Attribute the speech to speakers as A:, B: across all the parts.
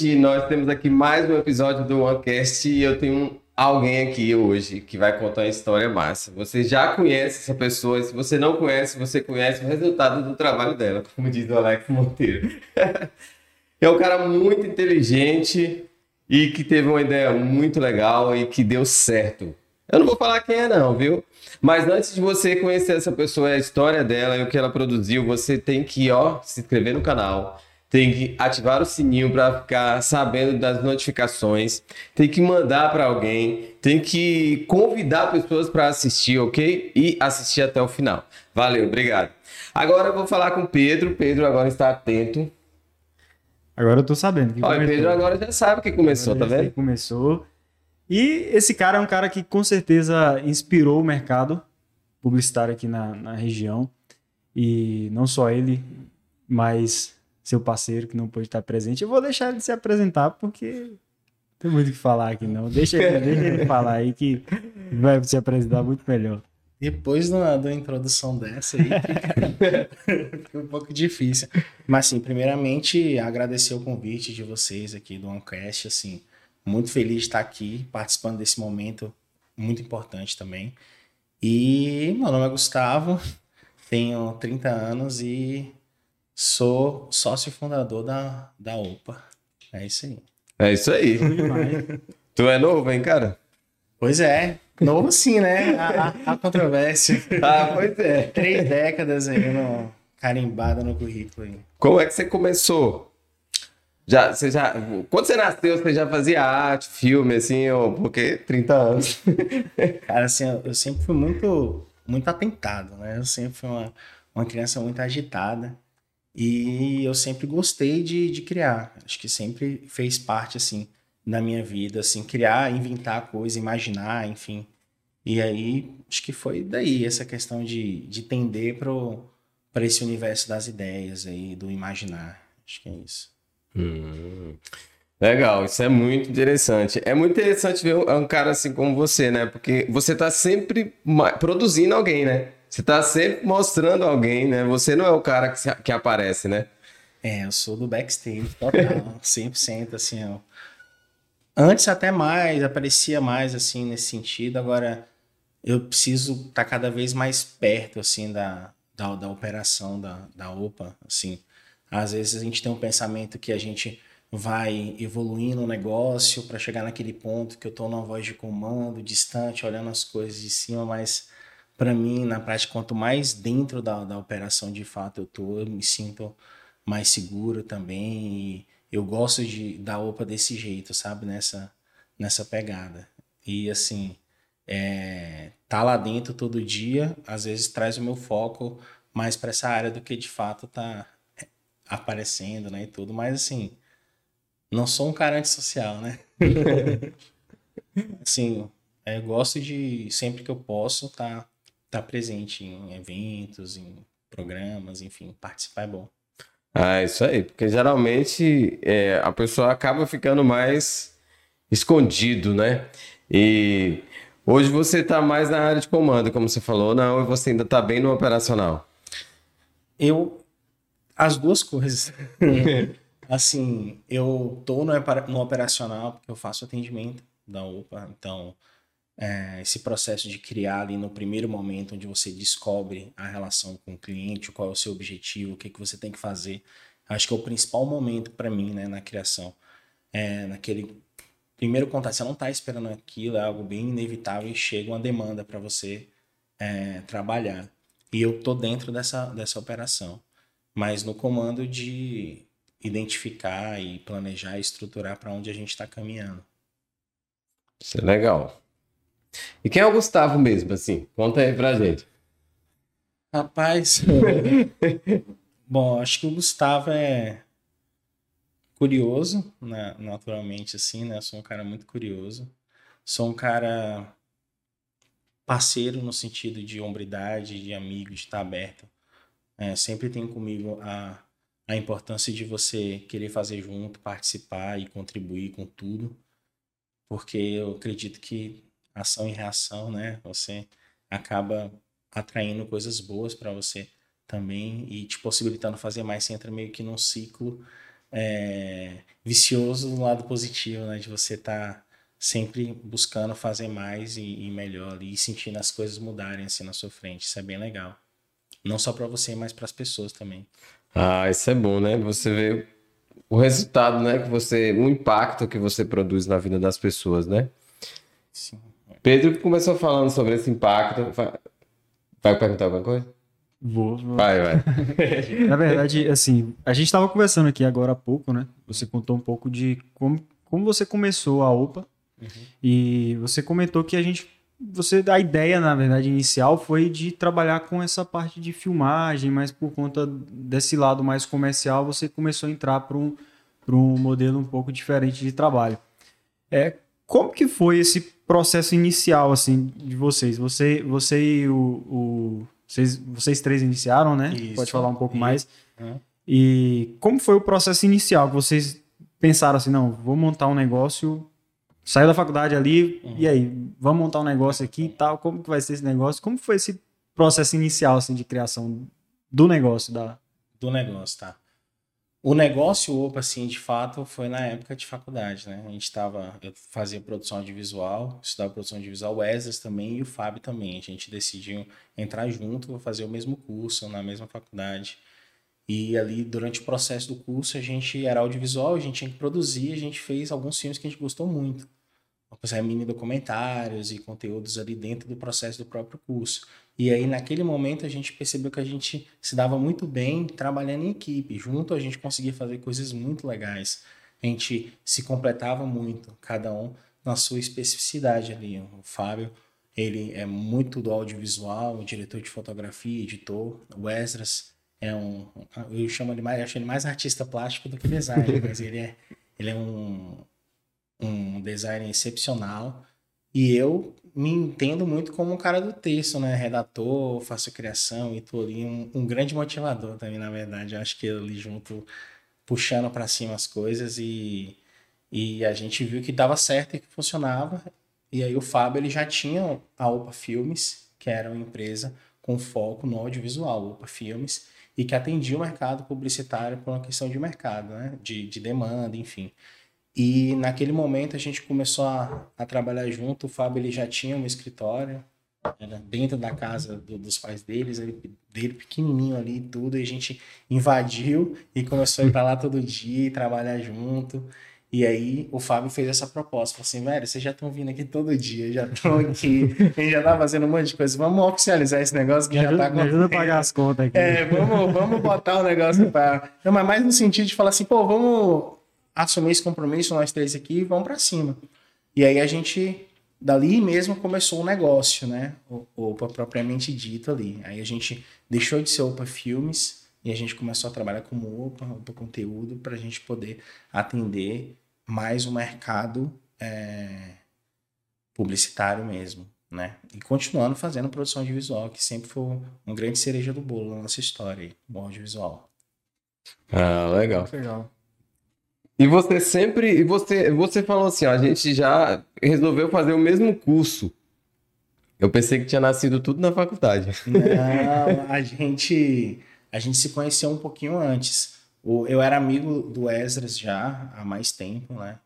A: noite. Nós temos aqui mais um episódio do OneCast e eu tenho alguém aqui hoje que vai contar uma história massa. Você já conhece essa pessoa, se você não conhece, você conhece o resultado do trabalho dela, como diz o Alex Monteiro. é um cara muito inteligente e que teve uma ideia muito legal e que deu certo. Eu não vou falar quem é não, viu? Mas antes de você conhecer essa pessoa, a história dela e o que ela produziu, você tem que, ó, se inscrever no canal, tem que ativar o sininho para ficar sabendo das notificações, tem que mandar para alguém, tem que convidar pessoas para assistir, ok? E assistir até o final. Valeu, obrigado. Agora eu vou falar com o Pedro. Pedro agora está atento.
B: Agora eu tô sabendo que
A: Olha, Pedro agora já sabe que começou, tá vendo?
B: Começou. E esse cara é um cara que com certeza inspirou o mercado publicitário aqui na, na região. E não só ele, mas seu parceiro que não pôde estar presente. Eu vou deixar ele se apresentar porque tem muito o que falar aqui, não. Deixa ele, deixa ele falar aí que vai se apresentar muito melhor.
C: Depois da, da introdução dessa aí, fica, fica um pouco difícil. Mas, assim, primeiramente, agradecer o convite de vocês aqui do OneCast, assim, muito feliz de estar aqui, participando desse momento muito importante também. E meu nome é Gustavo, tenho 30 anos e sou sócio fundador da, da OPA. É isso aí.
A: É isso aí. tu é novo, hein, cara?
C: Pois é, novo sim, né? A, a, a controvérsia.
A: Ah, pois é.
C: Três décadas aí no, carimbada no currículo aí.
A: Como é que você começou? Já, você já, quando você nasceu, você já fazia arte, filme, assim, ou porque 30 anos?
C: Cara, assim, eu, eu sempre fui muito, muito atentado, né? Eu sempre fui uma, uma criança muito agitada e eu sempre gostei de, de criar. Acho que sempre fez parte, assim, da minha vida, assim, criar, inventar coisa, imaginar, enfim. E aí, acho que foi daí essa questão de, de tender para esse universo das ideias aí, do imaginar. Acho que é isso.
A: Hum, legal, isso é muito interessante. É muito interessante ver um cara assim como você, né? Porque você tá sempre produzindo alguém, né? Você tá sempre mostrando alguém, né? Você não é o cara que, que aparece, né?
C: É, eu sou do backstage total, 100% assim, ó. Antes até mais, aparecia mais assim nesse sentido, agora eu preciso estar tá cada vez mais perto assim da, da, da operação da, da OPA, assim. Às vezes a gente tem um pensamento que a gente vai evoluindo o negócio para chegar naquele ponto que eu estou numa voz de comando, distante, olhando as coisas de cima, mas para mim, na prática, quanto mais dentro da, da operação de fato eu tô, eu me sinto mais seguro também e eu gosto de da OPA desse jeito, sabe? Nessa, nessa pegada. E assim, é, tá lá dentro todo dia, às vezes traz o meu foco mais para essa área do que de fato tá aparecendo, né, e tudo, mas assim, não sou um cara antissocial, né? assim, é, gosto de, sempre que eu posso, estar tá, presente em eventos, em programas, enfim, participar é bom.
A: Ah, isso aí, porque geralmente é, a pessoa acaba ficando mais escondido, né? E hoje você está mais na área de comando, como você falou, não, e você ainda está bem no operacional.
C: Eu as duas coisas. assim, eu tô no, no operacional porque eu faço atendimento da UPA, então é, esse processo de criar ali no primeiro momento onde você descobre a relação com o cliente, qual é o seu objetivo, o que, que você tem que fazer, acho que é o principal momento para mim, né, na criação. É, naquele primeiro contato, você não está esperando aquilo, é algo bem inevitável e chega uma demanda para você é, trabalhar. E eu tô dentro dessa, dessa operação mas no comando de identificar e planejar e estruturar para onde a gente está caminhando.
A: Isso é legal. E quem é o Gustavo mesmo, assim? Conta aí pra gente.
C: Rapaz, bom, acho que o Gustavo é curioso, né? naturalmente, assim, né? Eu sou um cara muito curioso. Sou um cara parceiro no sentido de hombridade, de amigo, de estar aberto é, sempre tem comigo a, a importância de você querer fazer junto, participar e contribuir com tudo, porque eu acredito que ação e reação, né? Você acaba atraindo coisas boas para você também e te possibilitando fazer mais. Você entra meio que num ciclo é, vicioso no lado positivo, né? De você estar tá sempre buscando fazer mais e, e melhor ali, e sentindo as coisas mudarem assim na sua frente. Isso é bem legal. Não só para você, mas para as pessoas também.
A: Ah, isso é bom, né? Você vê o resultado, né? Que você, o impacto que você produz na vida das pessoas, né? Sim. Pedro começou falando sobre esse impacto. Vai perguntar alguma coisa?
B: Vou, vou.
A: Vai, vai.
B: Na verdade, assim, a gente estava conversando aqui agora há pouco, né? Você contou um pouco de como, como você começou a OPA. Uhum. E você comentou que a gente. Você, a ideia, na verdade, inicial foi de trabalhar com essa parte de filmagem, mas por conta desse lado mais comercial, você começou a entrar para um, um modelo um pouco diferente de trabalho. É, como que foi esse processo inicial, assim, de vocês? Você, você e o, o vocês, vocês três iniciaram, né? Isso. Pode falar um pouco mais. Uhum. E como foi o processo inicial que vocês pensaram assim, não, vou montar um negócio, saiu da faculdade ali, uhum. e aí, vamos montar um negócio aqui e tal, como que vai ser esse negócio? Como foi esse processo inicial, assim, de criação do negócio? Da...
C: Do negócio, tá. O negócio OPA, assim, de fato, foi na época de faculdade, né? A gente estava, eu fazia produção audiovisual, estudava produção audiovisual, o Wesley também e o Fábio também. A gente decidiu entrar junto, fazer o mesmo curso na mesma faculdade. E ali, durante o processo do curso, a gente era audiovisual, a gente tinha que produzir, a gente fez alguns filmes que a gente gostou muito. Fazer mini documentários e conteúdos ali dentro do processo do próprio curso. E aí, naquele momento, a gente percebeu que a gente se dava muito bem trabalhando em equipe. Junto, a gente conseguia fazer coisas muito legais. A gente se completava muito, cada um na sua especificidade ali. O Fábio, ele é muito do audiovisual, diretor de fotografia, editor. O Esdras é um. Eu chamo ele mais, eu acho ele mais artista plástico do que designer, mas ele é, ele é um, um designer excepcional. E eu me entendo muito como um cara do texto, né? Redator, faço criação e tô ali um, um grande motivador também, na verdade. Eu acho que ali junto, puxando para cima as coisas e, e a gente viu que dava certo e que funcionava. E aí o Fábio, ele já tinha a Opa Filmes, que era uma empresa com foco no audiovisual, Opa Filmes, e que atendia o mercado publicitário por uma questão de mercado, né? De, de demanda, enfim. E naquele momento a gente começou a, a trabalhar junto. O Fábio ele já tinha um escritório, era dentro da casa do, dos pais deles, ele, dele pequenininho ali e tudo. E a gente invadiu e começou a ir para lá todo dia e trabalhar junto. E aí o Fábio fez essa proposta, falou assim, velho, vocês já estão vindo aqui todo dia, já estão aqui, a gente já tá fazendo um monte de coisa, vamos oficializar esse negócio que me já
B: ajuda,
C: tá...
B: Me ajuda a pagar as contas aqui.
C: É, vamos, vamos botar o negócio para... Não, mas mais no sentido de falar assim, pô, vamos assumir esse compromisso, nós três aqui, e vamos para cima. E aí a gente, dali mesmo, começou o negócio, né? O Opa propriamente dito ali. Aí a gente deixou de ser Opa Filmes e a gente começou a trabalhar como Opa, Opa Conteúdo, para a gente poder atender mais o mercado é, publicitário mesmo. Né? E continuando fazendo produção de visual, que sempre foi uma grande cereja do bolo na nossa história, o audiovisual.
A: Ah, legal.
B: Legal.
A: E você sempre. E você, você falou assim: ó, a gente já resolveu fazer o mesmo curso. Eu pensei que tinha nascido tudo na faculdade.
C: Não, a gente, a gente se conheceu um pouquinho antes. Eu era amigo do Esdras já há mais tempo, né?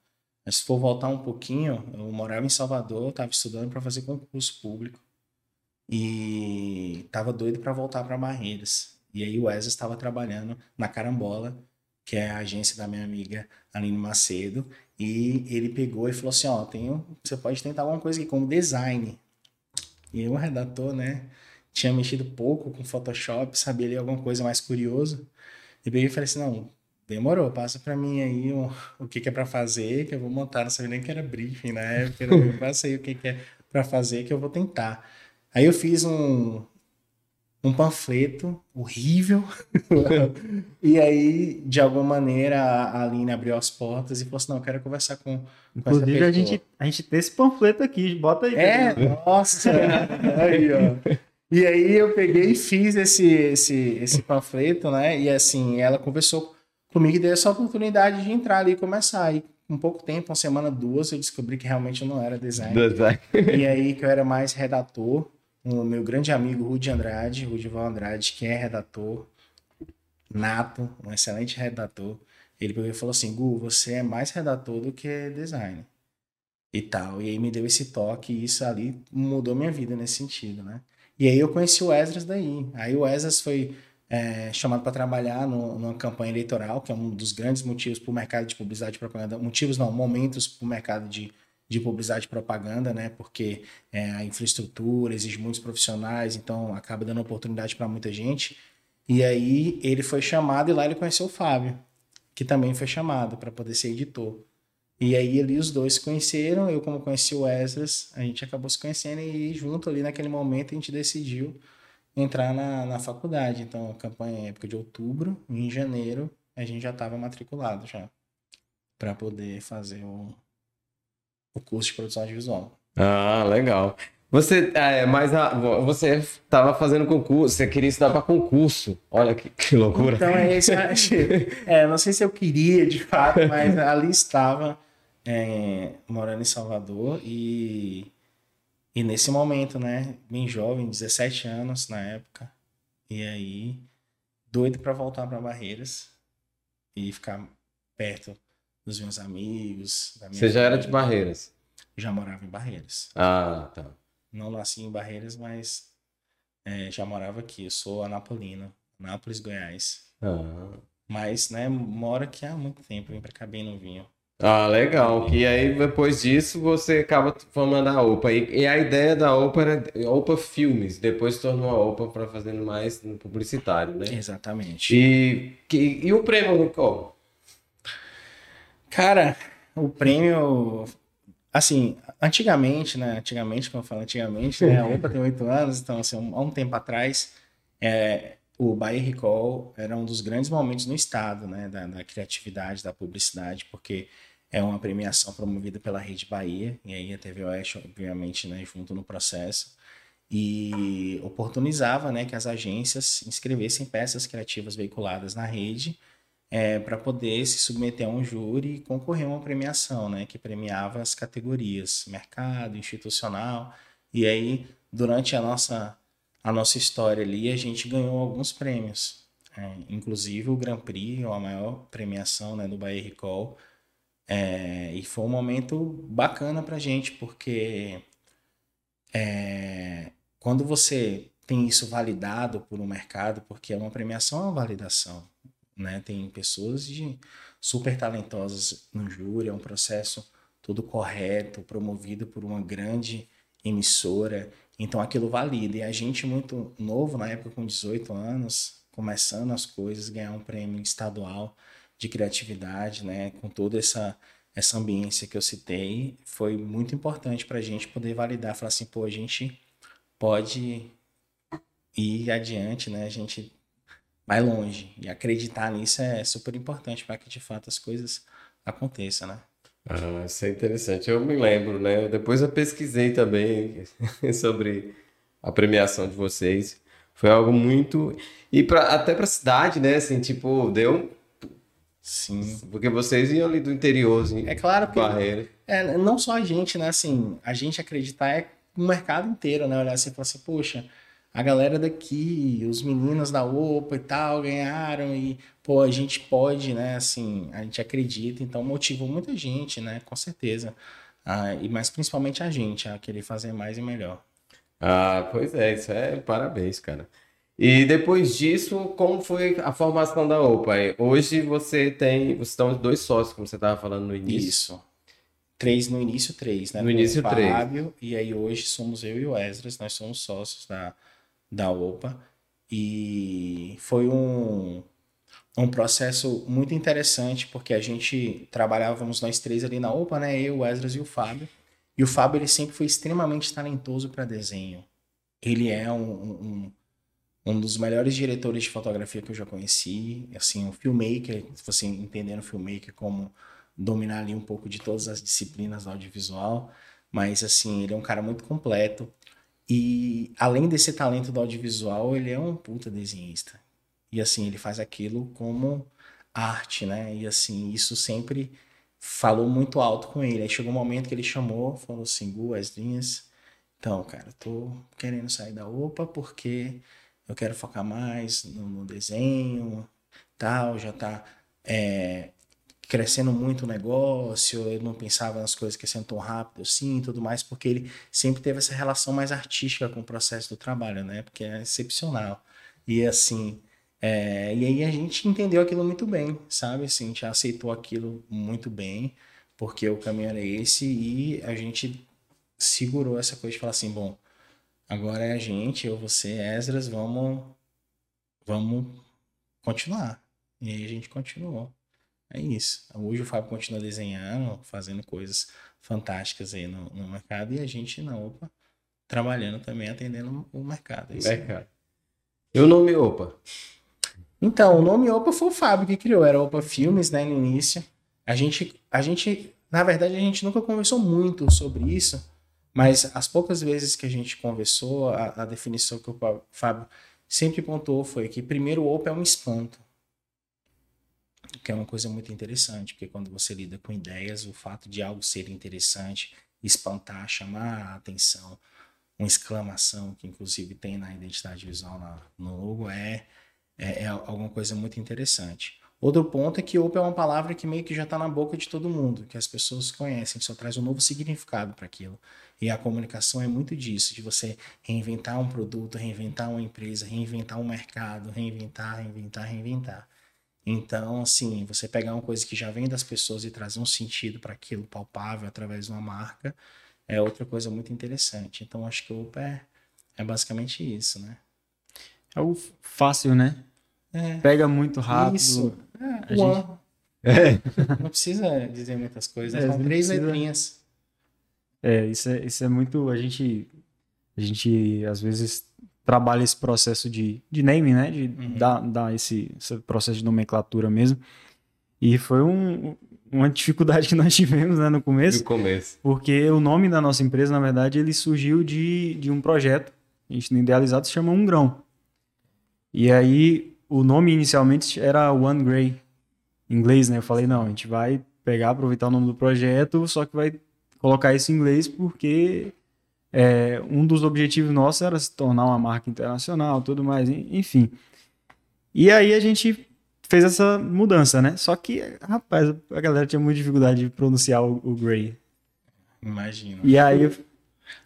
C: Mas se for voltar um pouquinho, eu morava em Salvador, estava estudando para fazer concurso público e estava doido para voltar para Barreiras. E aí o Esdras estava trabalhando na Carambola que é a agência da minha amiga Aline Macedo, e ele pegou e falou assim, ó, tenho, você pode tentar alguma coisa aqui como design. E eu, redator, né, tinha mexido pouco com Photoshop, sabia ali alguma coisa mais curiosa. E peguei e falei assim, não, demorou, passa para mim aí o, o que, que é para fazer, que eu vou montar, não sabia nem que era briefing na época, eu passei o que, que é para fazer, que eu vou tentar. Aí eu fiz um, um panfleto horrível. e aí, de alguma maneira, a Aline abriu as portas e falou assim: não, eu quero conversar com, com
B: Inclusive, a gente, a gente tem esse panfleto aqui, bota aí.
C: É, nossa! aí, ó. E aí eu peguei e fiz esse, esse, esse panfleto, né? E assim, ela conversou comigo e deu essa oportunidade de entrar ali e começar. E com pouco tempo, uma semana, duas, eu descobri que realmente eu não era designer. Design. E aí que eu era mais redator o meu grande amigo Rudi Andrade, Rudival Andrade, que é redator nato, um excelente redator. Ele falou assim: Gu, você é mais redator do que design. E tal. E aí me deu esse toque e isso ali mudou minha vida nesse sentido, né? E aí eu conheci o Esdras daí. Aí o Esdras foi é, chamado para trabalhar no, numa campanha eleitoral, que é um dos grandes motivos para o mercado de publicidade e propaganda. Motivos não, momentos para o mercado de, de publicidade e propaganda, né? Porque é, a infraestrutura exige muitos profissionais, então acaba dando oportunidade para muita gente. E aí ele foi chamado e lá ele conheceu o Fábio, que também foi chamado para poder ser editor. E aí ali os dois se conheceram, eu como conheci o Esdras, a gente acabou se conhecendo e junto ali naquele momento a gente decidiu entrar na, na faculdade. Então, a campanha é época de outubro, em janeiro a gente já estava matriculado já para poder fazer o, o curso de produção audiovisual.
A: Ah, legal. Você, é, mas a, você estava fazendo concurso, você queria estudar para concurso. Olha que, que loucura.
C: Então é isso. é, não sei se eu queria de fato, mas ali estava é, morando em Salvador e, e nesse momento, né, bem jovem, 17 anos na época, e aí doido para voltar para Barreiras e ficar perto dos meus amigos.
A: Você já era de Barreiras?
C: Já morava em Barreiras.
A: Ah, tá.
C: Não nasci em Barreiras, mas é, já morava aqui. Eu sou anapolino, Anápolis, Goiás.
A: Ah.
C: Mas, né, moro aqui há muito tempo, vim pra cá bem novinho.
A: Ah, legal. E aí, depois disso, você acaba formando a OPA. E, e a ideia da OPA era OPA Filmes. Depois se tornou a OPA para fazendo mais no publicitário, né?
C: Exatamente.
A: E, que, e o prêmio, Nicole?
C: Cara, o prêmio Assim, antigamente, né? Antigamente, como eu falo antigamente, né? A OPA tem oito anos, então, assim, há um tempo atrás, é, o Bahia Recall era um dos grandes momentos no estado, né? Da, da, criatividade, da publicidade, porque é uma premiação promovida pela Rede Bahia, e aí a TV Oeste, obviamente, né, junto no processo, e oportunizava né, que as agências inscrevessem peças criativas veiculadas na rede é, para poder se submeter a um júri e concorrer a uma premiação, né, que premiava as categorias mercado, institucional. E aí, durante a nossa, a nossa história ali, a gente ganhou alguns prêmios, é, inclusive o Grand Prix, a maior premiação né, do Bahia Recall. É, e foi um momento bacana para a gente, porque é, quando você tem isso validado por um mercado, porque é uma premiação, é uma validação né? Tem pessoas de super talentosas no júri, é um processo todo correto, promovido por uma grande emissora. Então aquilo valida. E a gente muito novo, na época com 18 anos, começando as coisas, ganhar um prêmio estadual de criatividade, né, com toda essa essa ambiência que eu citei, foi muito importante para a gente poder validar, falar assim, pô, a gente pode ir adiante, né? A gente vai longe. E acreditar nisso é super importante para que de fato as coisas aconteçam, né?
A: Ah, isso é interessante. Eu me lembro, né? Depois eu pesquisei também sobre a premiação de vocês. Foi algo muito. E pra, até para a cidade, né? Assim, tipo, deu.
C: Sim.
A: Porque vocês iam ali do interior, assim,
C: É claro que.
A: Barreira.
C: É, não só a gente, né? Assim, a gente acreditar é o mercado inteiro, né? Olhar assim e falar assim, poxa, a galera daqui, os meninos da OPA e tal, ganharam e, pô, a gente pode, né, assim, a gente acredita, então motivou muita gente, né, com certeza. Ah, e mas principalmente a gente a querer fazer mais e melhor.
A: Ah, pois é, isso é parabéns, cara. E depois disso, como foi a formação da OPA? Hoje você tem, vocês estão dois sócios, como você estava falando no início.
C: Isso. Três no início, três, né?
A: No início,
C: o
A: três.
C: Fábio, e aí hoje somos eu e o Esdras, nós somos sócios da, da OPA e foi um, um processo muito interessante porque a gente trabalhávamos nós três ali na OPA, né? Eu, o Esdras e o Fábio. E o Fábio ele sempre foi extremamente talentoso para desenho. Ele é um, um, um, dos melhores diretores de fotografia que eu já conheci. Assim, um filmmaker, se você entendendo filmmaker como dominar ali um pouco de todas as disciplinas do audiovisual. Mas, assim, ele é um cara muito completo. E além desse talento do audiovisual, ele é um puta desenhista. E assim, ele faz aquilo como arte, né? E assim, isso sempre falou muito alto com ele. Aí chegou um momento que ele chamou, falou assim: Gu, as linhas. Então, cara, tô querendo sair da OPA porque eu quero focar mais no, no desenho, tal, já tá. É, crescendo muito o negócio, ele não pensava nas coisas crescendo tão rápido assim e tudo mais, porque ele sempre teve essa relação mais artística com o processo do trabalho, né? Porque é excepcional. E assim, é, e aí a gente entendeu aquilo muito bem, sabe? Assim, a gente aceitou aquilo muito bem, porque o caminho era esse e a gente segurou essa coisa de falar assim, bom, agora é a gente, eu, você, Esdras, vamos, vamos continuar. E aí a gente continuou. É isso. Hoje o Fábio continua desenhando, fazendo coisas fantásticas aí no, no mercado e a gente não, opa, trabalhando também, atendendo o mercado. É
A: mercado. E o nome Opa?
C: Então, o nome Opa foi o Fábio que criou, era Opa Filmes, né, no início. A gente, a gente, na verdade, a gente nunca conversou muito sobre isso, mas as poucas vezes que a gente conversou, a, a definição que o Fábio sempre pontuou foi que primeiro o Opa é um espanto que é uma coisa muito interessante, porque quando você lida com ideias, o fato de algo ser interessante, espantar, chamar a atenção, uma exclamação, que inclusive tem na identidade visual na, no logo, é, é, é, alguma coisa muito interessante. Outro ponto é que OPA é uma palavra que meio que já está na boca de todo mundo, que as pessoas conhecem, só traz um novo significado para aquilo. E a comunicação é muito disso, de você reinventar um produto, reinventar uma empresa, reinventar um mercado, reinventar, reinventar, reinventar. Então, assim, você pegar uma coisa que já vem das pessoas e trazer um sentido para aquilo palpável através de uma marca é outra coisa muito interessante. Então, acho que o Uber é, é basicamente isso, né?
B: É o fácil, né? É. Pega muito rápido. Isso.
C: É, gente... é. Não precisa dizer muitas coisas, né? é, São três precisa... letrinhas.
B: É, isso é, isso é muito. A gente, a gente às vezes trabalha esse processo de, de naming, né? De uhum. dar, dar esse, esse, processo de nomenclatura mesmo. E foi um, uma dificuldade que nós tivemos né, no começo.
A: No começo.
B: Porque o nome da nossa empresa, na verdade, ele surgiu de, de um projeto. A gente no idealizado se chama Um Grão. E aí, o nome inicialmente era One Gray. Em inglês, né? Eu falei, não, a gente vai pegar, aproveitar o nome do projeto, só que vai colocar isso em inglês porque é, um dos objetivos nossos era se tornar uma marca internacional, tudo mais, enfim. E aí a gente fez essa mudança, né? Só que, rapaz, a galera tinha muita dificuldade de pronunciar o, o Gray.
C: Imagino.
B: E aí.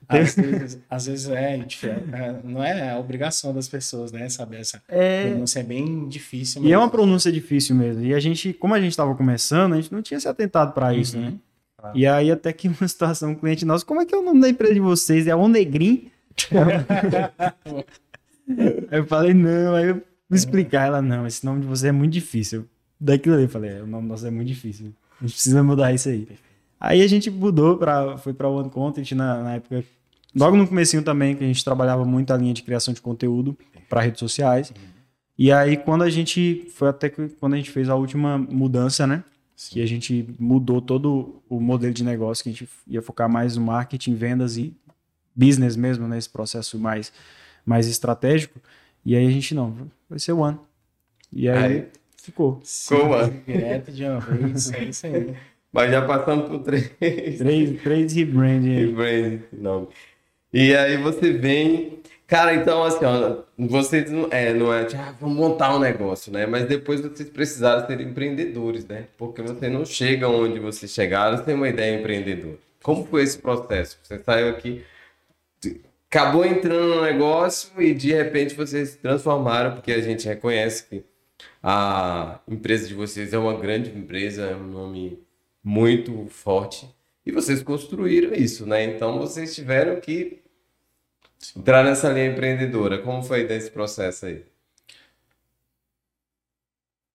C: Às vezes, às vezes é, é, não é a obrigação das pessoas, né? Saber essa
B: é...
C: pronúncia é bem difícil.
B: Mesmo. E é uma pronúncia difícil mesmo. E a gente, como a gente estava começando, a gente não tinha se atentado para isso, uhum. né? Ah. E aí até que uma situação, um cliente nosso, como é que é o nome da empresa de vocês? É o Negrim? eu falei, não, aí eu explicar, ela, não, esse nome de você é muito difícil. Daquilo ali, eu falei, é, o nome nosso é muito difícil. A gente precisa mudar isso aí. Aí a gente mudou para foi para One Content na, na época Logo no comecinho também, que a gente trabalhava muito a linha de criação de conteúdo para redes sociais. E aí, quando a gente. Foi até que, quando a gente fez a última mudança, né? Sim. que a gente mudou todo o modelo de negócio, que a gente ia focar mais no marketing, vendas e business mesmo, nesse né, processo mais, mais estratégico. E aí a gente, não, vai ser o One. E aí, aí ficou.
A: Ficou One.
C: Direto de uma vez, é isso aí.
A: Mas já passamos por três.
B: Três, três rebranding.
A: Rebranding, não. E aí você vem Cara, então assim, ó, vocês é, não é, tipo, ah, vamos montar um negócio, né? Mas depois vocês precisaram ser empreendedores, né? Porque você não chega onde vocês chegaram sem uma ideia empreendedora. Como foi esse processo? Você saiu aqui, acabou entrando no negócio e de repente vocês se transformaram, porque a gente reconhece que a empresa de vocês é uma grande empresa, é um nome muito forte. E vocês construíram isso, né? Então vocês tiveram que Entrar nessa linha empreendedora, como foi desse processo aí?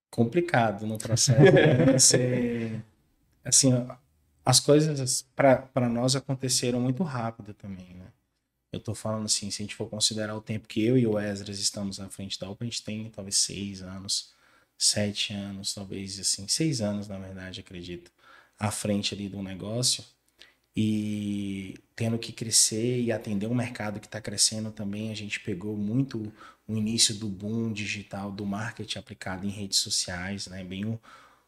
C: Complicado no processo. Né? Você, assim, as coisas para nós aconteceram muito rápido também, né? Eu tô falando assim, se a gente for considerar o tempo que eu e o Esdras estamos à frente da OPA, a gente tem talvez seis anos, sete anos, talvez assim, seis anos na verdade, acredito, à frente ali do negócio e tendo que crescer e atender um mercado que está crescendo também, a gente pegou muito o início do boom digital do marketing aplicado em redes sociais, né? bem o,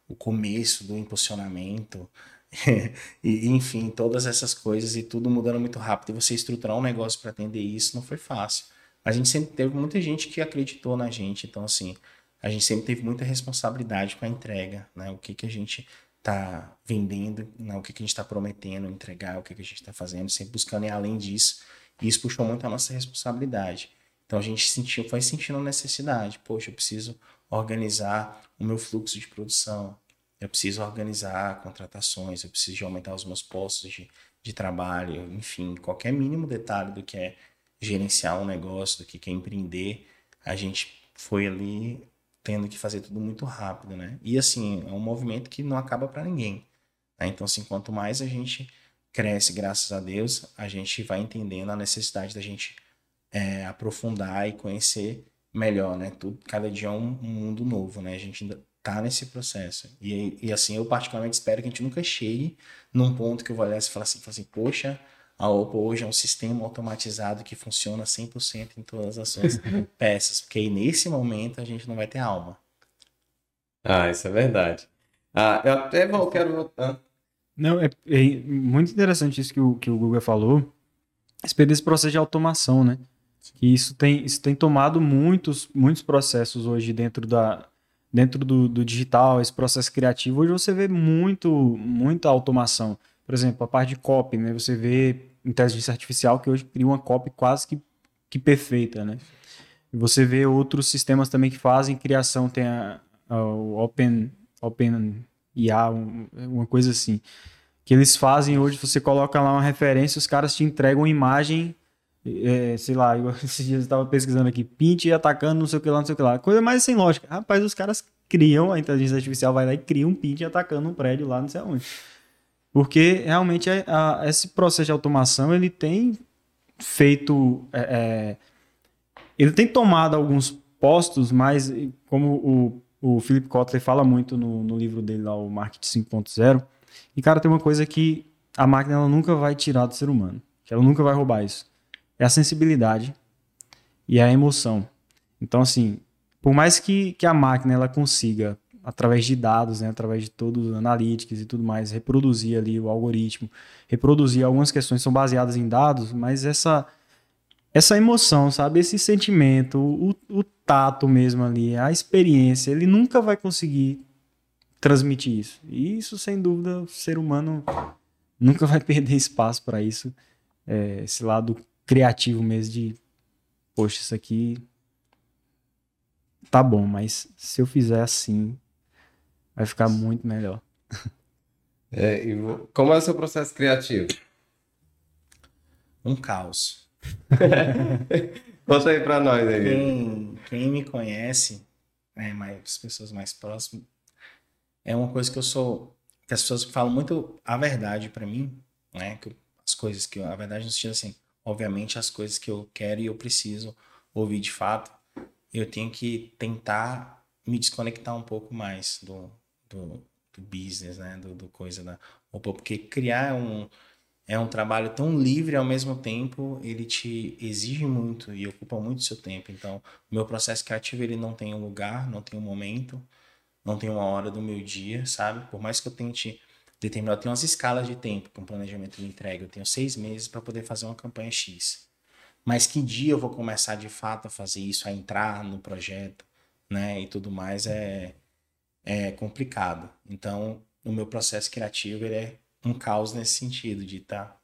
C: o começo do impulsionamento, e, enfim, todas essas coisas e tudo mudando muito rápido. E você estruturar um negócio para atender isso não foi fácil. A gente sempre teve muita gente que acreditou na gente, então assim, a gente sempre teve muita responsabilidade com a entrega, né? O que, que a gente tá vendendo, né, o que, que a gente está prometendo entregar, o que, que a gente está fazendo, sempre buscando ir além disso. E isso puxou muito a nossa responsabilidade. Então a gente sentiu, foi sentindo necessidade. Poxa, eu preciso organizar o meu fluxo de produção, eu preciso organizar contratações, eu preciso aumentar os meus postos de, de trabalho, enfim, qualquer mínimo detalhe do que é gerenciar um negócio, do que é empreender, a gente foi ali tendo que fazer tudo muito rápido, né? E assim, é um movimento que não acaba para ninguém. Né? Então, assim, quanto mais a gente cresce, graças a Deus, a gente vai entendendo a necessidade da gente é, aprofundar e conhecer melhor, né? Tudo, cada dia é um, um, mundo novo, né? A gente ainda tá nesse processo. E, e assim, eu particularmente espero que a gente nunca chegue num ponto que eu vou olhar e falar assim, falar assim poxa, a Oppo hoje é um sistema automatizado que funciona 100% em todas as suas peças, porque aí nesse momento a gente não vai ter alma.
A: Ah, isso é verdade. Ah, eu até vou, quero voltar.
B: Não, é, é, muito interessante isso que o, que o Google falou, esse processo de automação, né? Que isso tem, isso tem tomado muitos, muitos processos hoje dentro da dentro do, do digital, esse processo criativo. Hoje você vê muito, muita automação. Por exemplo, a parte de copy, né? Você vê inteligência artificial que hoje cria uma copy quase que, que perfeita, né? Você vê outros sistemas também que fazem criação, tem a, a, o Open, Open IA, um, uma coisa assim. Que eles fazem hoje, você coloca lá uma referência, os caras te entregam uma imagem, é, sei lá, esses dias eu estava pesquisando aqui, pinte atacando não sei o que lá, não sei o que lá. Coisa mais sem lógica. Rapaz, os caras criam, a inteligência artificial vai lá e cria um pinte atacando um prédio lá, não sei aonde. Porque realmente é, a, esse processo de automação ele tem feito. É, é, ele tem tomado alguns postos, mas como o, o Philip Kotler fala muito no, no livro dele lá, o Marketing 5.0, e cara, tem uma coisa que a máquina ela nunca vai tirar do ser humano, que ela nunca vai roubar isso. É a sensibilidade e a emoção. Então, assim, por mais que, que a máquina ela consiga através de dados, né, através de todos os analytics e tudo mais, reproduzir ali o algoritmo, reproduzir algumas questões que são baseadas em dados, mas essa essa emoção, sabe, esse sentimento, o, o tato mesmo ali, a experiência, ele nunca vai conseguir transmitir isso. E isso, sem dúvida, o ser humano nunca vai perder espaço para isso. É, esse lado criativo mesmo de, poxa, isso aqui tá bom, mas se eu fizer assim, vai ficar muito melhor.
A: É, e como é o seu processo criativo?
C: Um caos.
A: Conta aí pra nós aí.
C: Quem, quem me conhece, né, mais, as pessoas mais próximas, é uma coisa que eu sou. que as pessoas falam muito a verdade para mim, né? Que as coisas que eu, a verdade no sentido assim, obviamente as coisas que eu quero e eu preciso ouvir de fato, eu tenho que tentar me desconectar um pouco mais do, do, do business, né? Do, do, coisa da Opa, porque criar um é um trabalho tão livre ao mesmo tempo, ele te exige muito e ocupa muito seu tempo. Então, o meu processo criativo ele não tem um lugar, não tem um momento, não tem uma hora do meu dia, sabe? Por mais que eu tente determinar, eu tenho umas escalas de tempo um planejamento de entrega. Eu tenho seis meses para poder fazer uma campanha X. Mas que dia eu vou começar de fato a fazer isso, a entrar no projeto, né? E tudo mais é é complicado. Então, o meu processo criativo ele é um caos nesse sentido, de estar tá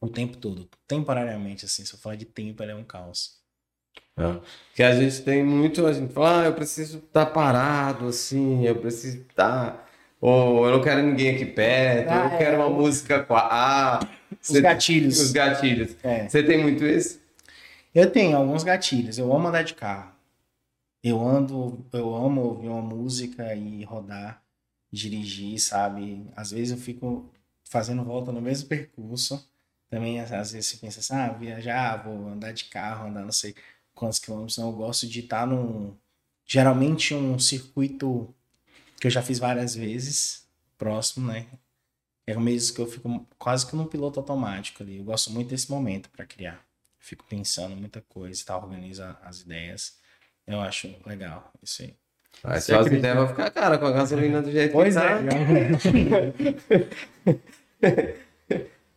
C: o tempo todo, temporariamente, assim, se eu falar de tempo, ele é um caos.
A: É. Que a gente tem muito, a gente fala, ah, eu preciso estar tá parado, assim, eu preciso estar. Tá... Ou eu não quero ninguém aqui perto, ah, eu é, quero uma música com a. Ah,
C: os gatilhos.
A: Os gatilhos. É. Você tem muito isso?
C: Eu tenho alguns gatilhos. Eu amo andar de carro. Eu ando, eu amo ouvir uma música e rodar, dirigir, sabe? Às vezes eu fico fazendo volta no mesmo percurso. Também, às vezes, você pensa assim, ah, viajar, vou andar de carro, andar não sei quantos quilômetros. Não, eu gosto de estar num, geralmente um circuito que eu já fiz várias vezes, próximo, né? É o mesmo que eu fico quase que num piloto automático ali. Eu gosto muito desse momento para criar. Fico pensando muita coisa, tá? Organiza as ideias. Eu acho legal isso aí.
A: Aí só as ideias vão ficar cara com a gasolina do jeito pois que tá.
C: É.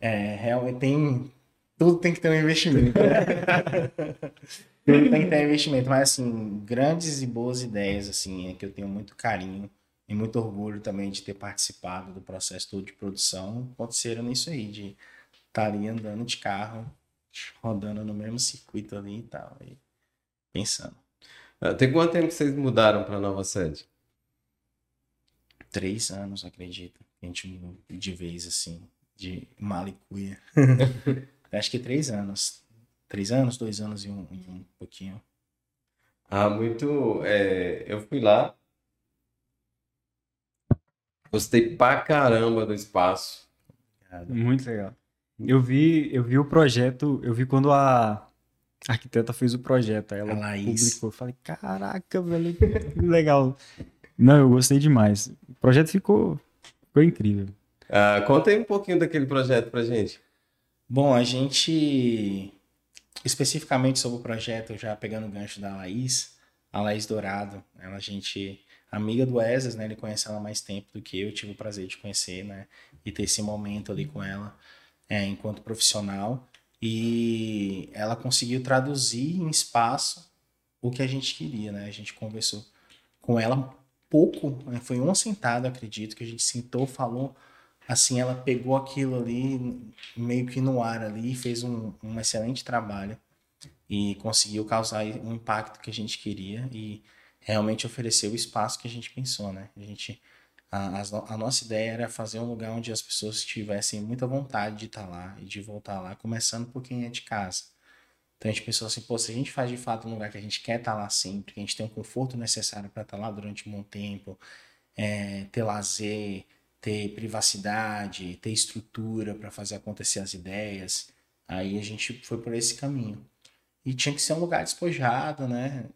C: é, realmente tem. Tudo tem que ter um investimento. tudo tem que ter um investimento. Mas assim, grandes e boas ideias, assim, é que eu tenho muito carinho. e muito orgulho também de ter participado do processo todo de produção, aconteceram nisso aí, de estar tá ali andando de carro, rodando no mesmo circuito ali e tal, e pensando.
A: Ah, tem quanto tempo que vocês mudaram para a nova sede?
C: Três anos, acredito. A gente mudou de vez, assim, de malicuia. Acho que três anos. Três anos, dois anos e um, e um pouquinho.
A: Ah, muito. É, eu fui lá, Gostei pra caramba do espaço.
B: Muito legal. Eu vi, eu vi o projeto, eu vi quando a arquiteta fez o projeto, ela
C: a
B: publicou. Eu falei, caraca, velho, que legal. Não, eu gostei demais. O projeto ficou, ficou incrível.
A: Uh, conta aí um pouquinho daquele projeto pra gente.
C: Bom, a gente, especificamente sobre o projeto, já pegando o gancho da Laís, a Laís Dourado, ela, a gente amiga do Wesley, né? Ele conhece ela há mais tempo do que eu, tive o prazer de conhecer, né? E ter esse momento ali com ela é, enquanto profissional. E ela conseguiu traduzir em espaço o que a gente queria, né? A gente conversou com ela pouco, né? foi uma sentada, acredito, que a gente sentou, falou, assim, ela pegou aquilo ali meio que no ar ali, fez um, um excelente trabalho e conseguiu causar um impacto que a gente queria e realmente oferecer o espaço que a gente pensou, né? A gente a, a, nossa ideia era fazer um lugar onde as pessoas tivessem muita vontade de estar lá e de voltar lá, começando por quem é de casa. Então a gente pensou assim, pô, se a gente faz de fato um lugar que a gente quer estar lá sempre, que a gente tem o conforto necessário para estar lá durante um bom tempo, é, ter lazer, ter privacidade, ter estrutura para fazer acontecer as ideias, aí a gente foi por esse caminho. E tinha que ser um lugar despojado, né?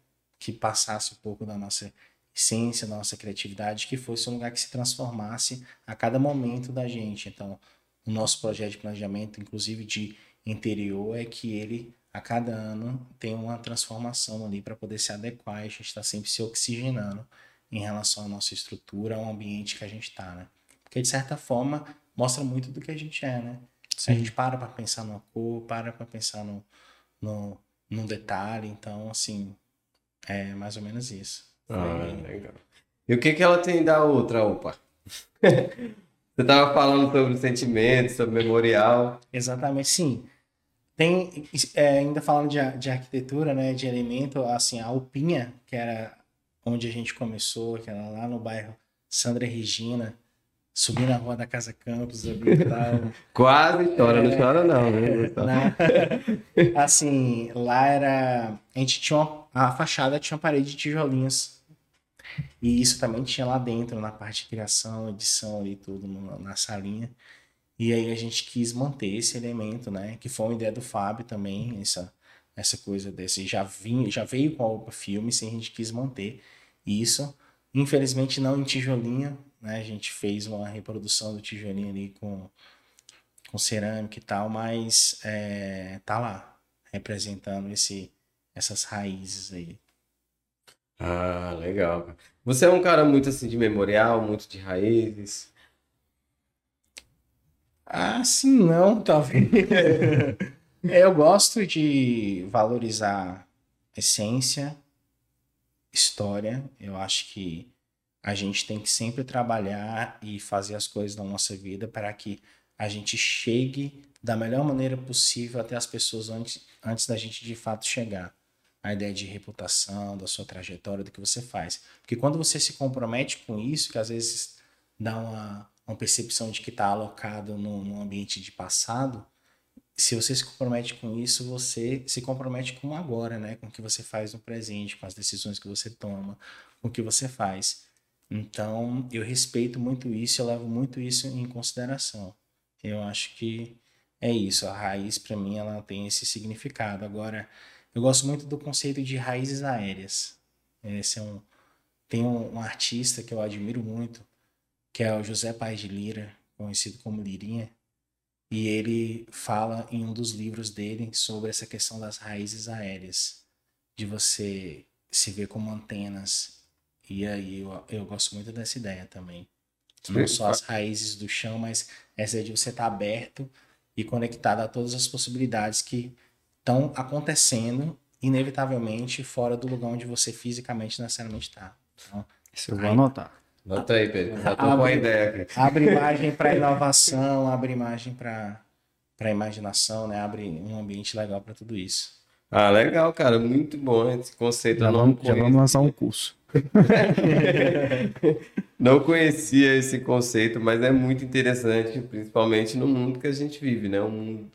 C: que passasse um pouco da nossa essência, da nossa criatividade, que fosse um lugar que se transformasse a cada momento da gente. Então, o nosso projeto de planejamento, inclusive de interior, é que ele a cada ano tem uma transformação ali para poder se adequar e a gente está sempre se oxigenando em relação à nossa estrutura, ao ambiente que a gente está, né? Porque de certa forma mostra muito do que a gente é, né? Sim. A gente para para pensar numa cor, para para pensar no, no, num detalhe, então assim, é mais ou menos isso.
A: Ah, legal. E o que, que ela tem da outra, opa? Você estava falando sobre sentimentos, sobre memorial.
C: Exatamente, sim. Tem, é, ainda falando de, de arquitetura, né, de elemento, assim, a Alpinha, que era onde a gente começou, que era lá no bairro Sandra Regina, subindo a rua da Casa Campos ali e tal.
A: Quase chora, é, não chora não, né?
C: Na, assim, lá era. A gente tinha uma, a fachada tinha uma parede de tijolinhos. E isso também tinha lá dentro, na parte de criação, edição ali, tudo, na salinha. E aí a gente quis manter esse elemento, né? Que foi uma ideia do Fábio também, essa, essa coisa desse. Já, vinha, já veio com a Opa Filmes e a gente quis manter isso. Infelizmente não em tijolinho, né? A gente fez uma reprodução do tijolinho ali com, com cerâmica e tal, mas é, tá lá, representando esse, essas raízes aí.
A: Ah, legal. Você é um cara muito assim de memorial, muito de raízes?
C: Ah, sim, não, talvez. Eu gosto de valorizar essência, história. Eu acho que a gente tem que sempre trabalhar e fazer as coisas na nossa vida para que a gente chegue da melhor maneira possível até as pessoas antes, antes da gente de fato chegar. A ideia de reputação, da sua trajetória, do que você faz. Porque quando você se compromete com isso, que às vezes dá uma, uma percepção de que está alocado num, num ambiente de passado, se você se compromete com isso, você se compromete com o agora, né? Com o que você faz no presente, com as decisões que você toma, com o que você faz. Então, eu respeito muito isso, eu levo muito isso em consideração. Eu acho que é isso, a raiz para mim ela tem esse significado. Agora, eu gosto muito do conceito de raízes aéreas. Esse é um tem um, um artista que eu admiro muito, que é o José Paes de Lira, conhecido como Lirinha, e ele fala em um dos livros dele sobre essa questão das raízes aéreas, de você se ver como antenas e aí eu, eu gosto muito dessa ideia também. Não só as raízes do chão, mas essa ideia de você estar aberto e conectado a todas as possibilidades que estão acontecendo inevitavelmente fora do lugar onde você fisicamente necessariamente está. Então,
B: Isso eu vou aí, anotar.
A: Nota aí, Pedro. Já tô com a ideia aqui.
C: Abre imagem para inovação, abre imagem para para imaginação, né? Abre um ambiente legal para tudo isso.
A: Ah, legal, cara. Muito bom esse conceito.
B: Já, vamos, já vamos lançar um curso.
A: Não conhecia esse conceito, mas é muito interessante, principalmente no mundo que a gente vive, né? Um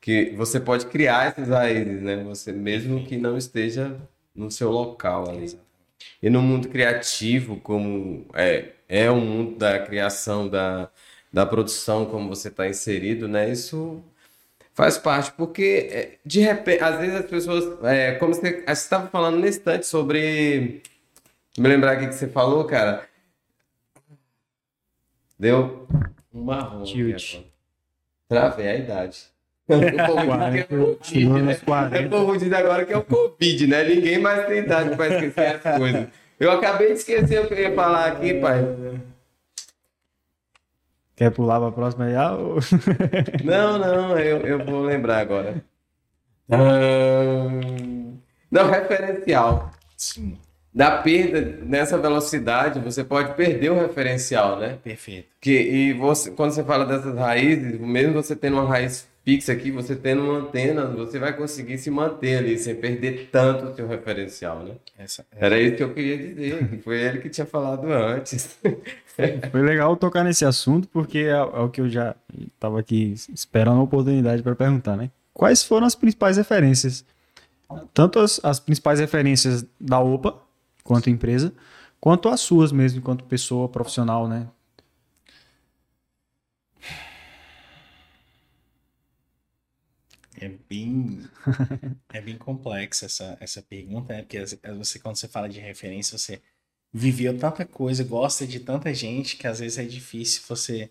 A: que você pode criar essas raízes, né? Você mesmo que não esteja no seu local ali. E no mundo criativo, como é, é o mundo da criação, da, da produção, como você está inserido, né? Isso faz parte, porque é, de repente, às vezes as pessoas, é, como você estava falando nesse instante sobre, me lembrar aqui que você falou, cara, deu um marrom.
B: Tilt.
A: Travei a idade. O é Covid, né?
B: Anos
A: O
B: 40.
A: povo diz agora que é o Covid, né? Ninguém mais tem idade para esquecer as coisas. Eu acabei de esquecer o que eu ia falar aqui, pai.
B: Quer pular para a próxima aí? Ah, ô.
A: Não, não, eu, eu vou lembrar agora. Ah, Não, referencial.
C: Sim,
A: Da perda nessa velocidade, você pode perder o referencial, né?
C: perfeito.
A: Que, e você, quando você fala dessas raízes, mesmo você tendo uma raiz fixa aqui, você tendo uma antena, você vai conseguir se manter ali, sem perder tanto o seu referencial, né?
C: Essa,
A: Era isso que eu queria dizer, que foi ele que tinha falado antes.
B: Foi legal tocar nesse assunto, porque é, é o que eu já estava aqui esperando a oportunidade para perguntar, né? Quais foram as principais referências? Tanto as, as principais referências da OPA, quanto empresa, quanto as suas mesmo, enquanto pessoa profissional, né?
C: É bem, é bem complexa essa, essa pergunta, né? Porque você, quando você fala de referência, você viveu tanta coisa, gosta de tanta gente, que às vezes é difícil você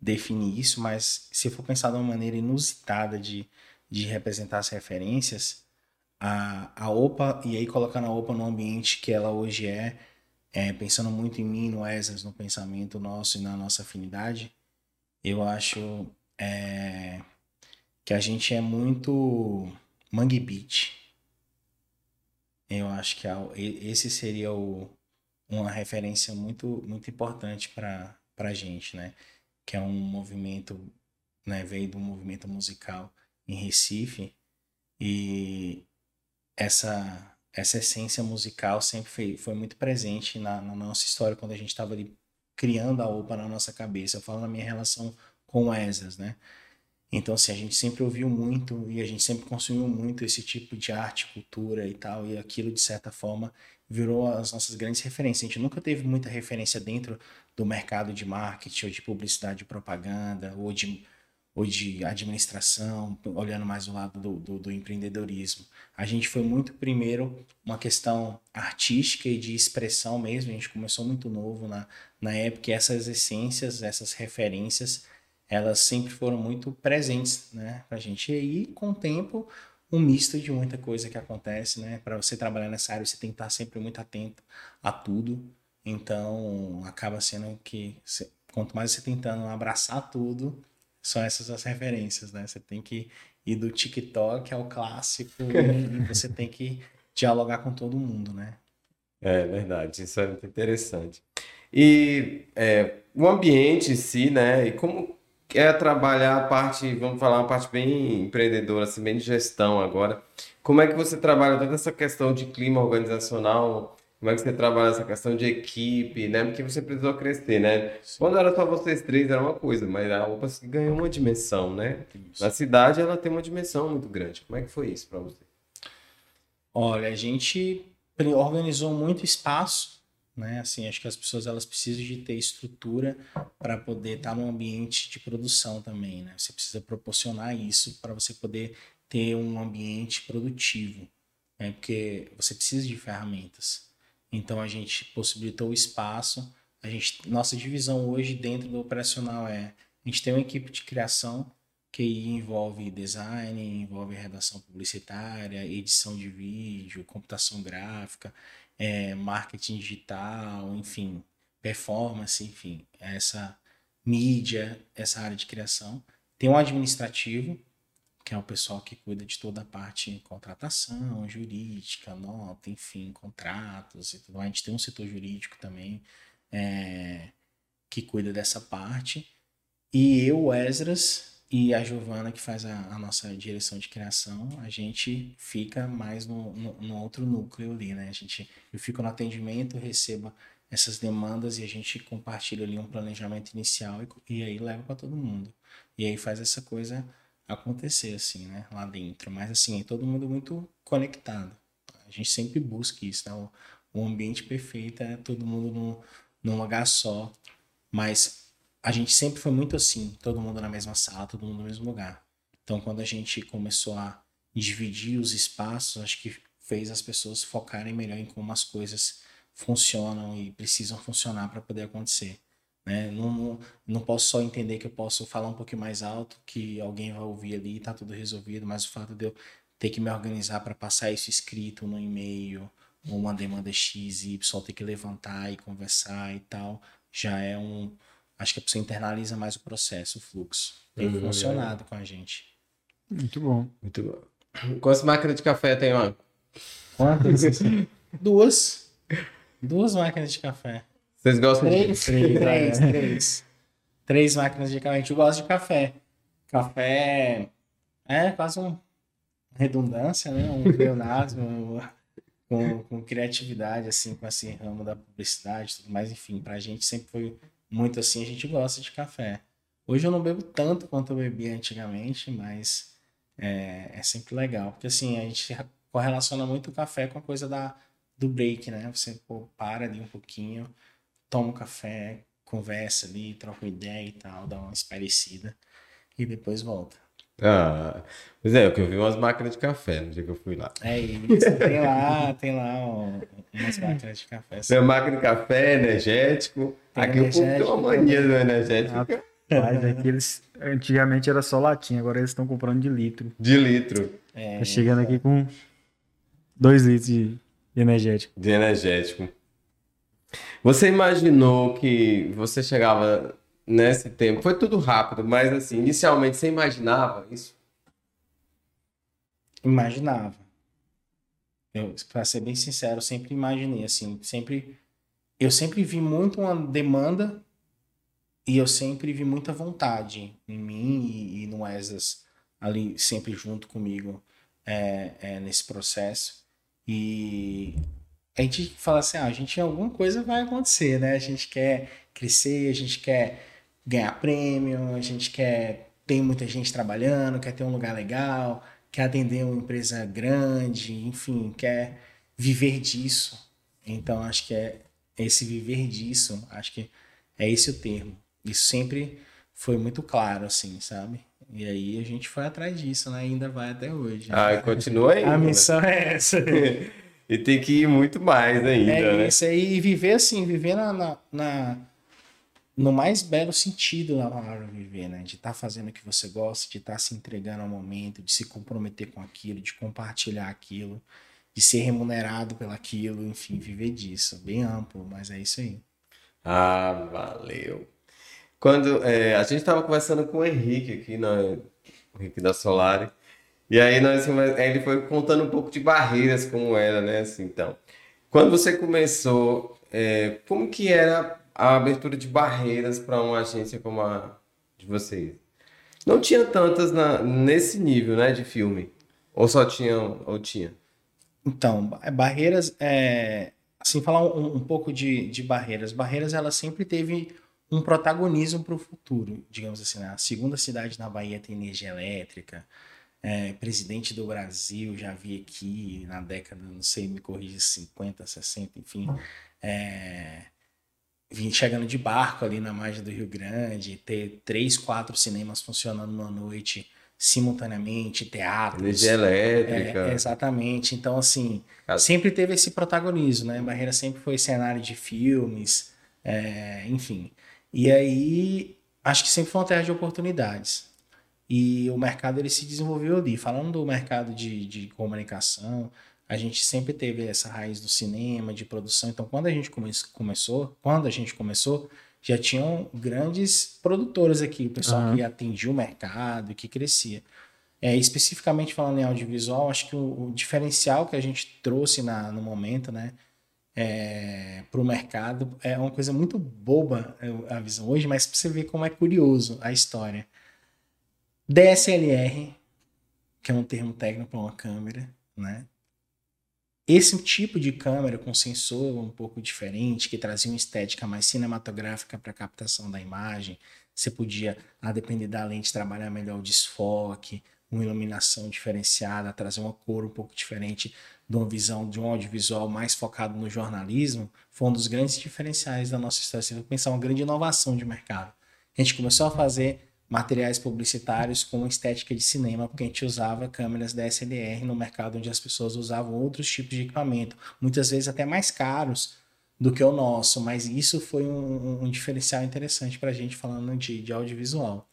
C: definir isso, mas se for pensar de uma maneira inusitada de, de representar as referências, a, a OPA, e aí colocando a OPA no ambiente que ela hoje é, é, pensando muito em mim, no Esas, no pensamento nosso e na nossa afinidade, eu acho é, que a gente é muito Mangue Beach. Eu acho que a- esse seria o, uma referência muito, muito importante para a gente, né? Que é um movimento, né? Veio do movimento musical em Recife e essa essa essência musical sempre foi, foi muito presente na, na nossa história quando a gente estava ali criando a OPA na nossa cabeça. Eu falo na minha relação com o Esas, né? Então, assim, a gente sempre ouviu muito e a gente sempre consumiu muito esse tipo de arte, cultura e tal, e aquilo, de certa forma, virou as nossas grandes referências. A gente nunca teve muita referência dentro do mercado de marketing, ou de publicidade e propaganda, ou de, ou de administração, olhando mais do lado do, do, do empreendedorismo. A gente foi muito primeiro uma questão artística e de expressão mesmo, a gente começou muito novo na, na época, e essas essências, essas referências elas sempre foram muito presentes, né, pra gente. E aí, com o tempo, um misto de muita coisa que acontece, né? Para você trabalhar nessa área, você tem que estar sempre muito atento a tudo. Então, acaba sendo que quanto mais você tentando abraçar tudo, são essas as referências, né? Você tem que ir do TikTok ao clássico e você tem que dialogar com todo mundo, né?
A: É verdade, isso é muito interessante. E é, o ambiente em si, né? E como é trabalhar a parte, vamos falar uma parte bem empreendedora, assim, bem de gestão agora. Como é que você trabalha toda essa questão de clima organizacional? Como é que você trabalha essa questão de equipe, né? Porque você precisou crescer, né? Quando era só vocês três era uma coisa, mas a OPAS ganhou uma dimensão, né? Na cidade ela tem uma dimensão muito grande. Como é que foi isso para você?
C: Olha, a gente organizou muito espaço, né? Assim, acho que as pessoas elas precisam de ter estrutura para poder estar num ambiente de produção também, né? Você precisa proporcionar isso para você poder ter um ambiente produtivo, né? Porque você precisa de ferramentas. Então a gente possibilitou o espaço. A gente, nossa divisão hoje dentro do operacional é a gente tem uma equipe de criação que envolve design, envolve redação publicitária, edição de vídeo, computação gráfica, é, marketing digital, enfim, performance, enfim, essa mídia, essa área de criação. Tem um administrativo, que é o pessoal que cuida de toda a parte contratação, jurídica, nota, enfim, contratos e tudo mais. A gente tem um setor jurídico também, é, que cuida dessa parte. E eu, Esdras, e a Giovana, que faz a, a, nossa direção de criação, a gente fica mais no, no, no, outro núcleo ali, né? A gente, eu fico no atendimento, recebo essas demandas e a gente compartilha ali um planejamento inicial e, e aí leva para todo mundo. E aí faz essa coisa acontecer, assim, né? Lá dentro. Mas, assim, é todo mundo muito conectado. A gente sempre busca isso, né? Ambiente perfeito é todo mundo num, num lugar só. Mas a gente sempre foi muito assim, todo mundo na mesma sala, todo mundo no mesmo lugar. Então, quando a gente começou a dividir os espaços, acho que fez as pessoas focarem melhor em como as coisas funcionam e precisam funcionar para poder acontecer. Né? Não, não posso só entender que eu posso falar um pouquinho mais alto, que alguém vai ouvir ali e tá tudo resolvido, mas o fato de eu ter que me organizar para passar isso escrito no e-mail, ou uma demanda X, Y, ter que levantar e conversar e tal, já é um. Acho que a pessoa internaliza mais o processo, o fluxo. Tem uhum, funcionado é. com a gente.
B: Muito bom.
A: Muito bom. Quantas máquinas de café tem lá?
C: Quantas? Duas. Duas máquinas de café.
A: Vocês gostam
C: três,
A: de
C: três, três, três. Três máquinas de café. A gente gosta de café. Café é quase uma redundância, né? Um pleonasmo com, com criatividade, assim, com esse ramo da publicidade tudo mais. Enfim, pra gente sempre foi muito assim. A gente gosta de café. Hoje eu não bebo tanto quanto eu bebia antigamente, mas é, é sempre legal. Porque assim, a gente correlaciona muito o café com a coisa da, do break, né? Você pô, para ali um pouquinho toma um café, conversa ali, troca uma ideia e tal, dá uma esparecida e depois volta.
A: Ah, pois é, eu vi umas máquinas de café no dia que eu fui lá.
C: É isso, tem lá, tem lá ó, umas máquinas de café.
A: Tem máquina de café, energético. Tem Aqui energético, o povo tem uma mania do energético.
B: Mas é que eles, antigamente era só latinha, agora eles estão comprando de litro.
A: De litro.
B: É, tá chegando aqui com dois litros de energético.
A: De energético. Você imaginou que você chegava nesse tempo? Foi tudo rápido, mas assim, inicialmente você imaginava isso?
C: Imaginava. Eu, para ser bem sincero, sempre imaginei assim, sempre eu sempre vi muito uma demanda e eu sempre vi muita vontade em mim e, e no Esas ali sempre junto comigo é, é, nesse processo e a gente fala assim, ah, a gente alguma coisa vai acontecer, né? A gente quer crescer, a gente quer ganhar prêmio, a gente quer ter muita gente trabalhando, quer ter um lugar legal, quer atender uma empresa grande, enfim, quer viver disso. Então acho que é esse viver disso, acho que é esse o termo. Isso sempre foi muito claro, assim, sabe? E aí a gente foi atrás disso, né? Ainda vai até hoje.
A: Ah, e continua aí.
C: A missão é essa.
A: E tem que ir muito mais ainda, é
C: né? isso aí, e viver assim, viver na, na, na, no mais belo sentido da palavra viver, né? De estar tá fazendo o que você gosta, de estar tá se entregando ao momento, de se comprometer com aquilo, de compartilhar aquilo, de ser remunerado pelaquilo, enfim, viver disso. Bem amplo, mas é isso aí.
A: Ah, valeu. Quando é, a gente estava conversando com o Henrique aqui, né? o Henrique da Solari, e aí nós, ele foi contando um pouco de barreiras como era, né? Assim, então, quando você começou, é, como que era a abertura de barreiras para uma agência como a de vocês? Não tinha tantas na, nesse nível, né, de filme? Ou só tinha, ou tinha?
C: Então, barreiras, é, assim, falar um, um pouco de, de barreiras. Barreiras, ela sempre teve um protagonismo para o futuro, digamos assim. Né? A segunda cidade na Bahia tem energia elétrica, é, presidente do Brasil, já vi aqui na década, não sei, me corrija, 50, 60, enfim. É, vim chegando de barco ali na margem do Rio Grande, ter três, quatro cinemas funcionando numa noite simultaneamente, teatros.
A: Energia elétrica.
C: É, exatamente. Então, assim, sempre teve esse protagonismo, né? Barreira sempre foi cenário de filmes, é, enfim. E aí, acho que sempre foi uma terra de oportunidades e o mercado ele se desenvolveu ali. Falando do mercado de, de comunicação, a gente sempre teve essa raiz do cinema, de produção. Então, quando a gente come começou, quando a gente começou, já tinham grandes produtores aqui, o pessoal uhum. que atendia o mercado, que crescia. É, especificamente falando em audiovisual, acho que o, o, diferencial que a gente trouxe na, no momento, né, é, para o mercado. É uma coisa muito boba a visão hoje, mas para você ver como é curioso a história. DSLR, que é um termo técnico para uma câmera, né? Esse tipo de câmera com sensor um pouco diferente, que trazia uma estética mais cinematográfica para a captação da imagem, você podia, a depender da lente, trabalhar melhor o desfoque, uma iluminação diferenciada, trazer uma cor um pouco diferente de uma visão de um audiovisual mais focado no jornalismo, foi um dos grandes diferenciais da nossa história. Você pensar uma grande inovação de mercado. A gente começou a fazer materiais publicitários com estética de cinema, porque a gente usava câmeras DSLR no mercado onde as pessoas usavam outros tipos de equipamento, muitas vezes até mais caros do que o nosso, mas isso foi um, um diferencial interessante para a gente falando de, de audiovisual.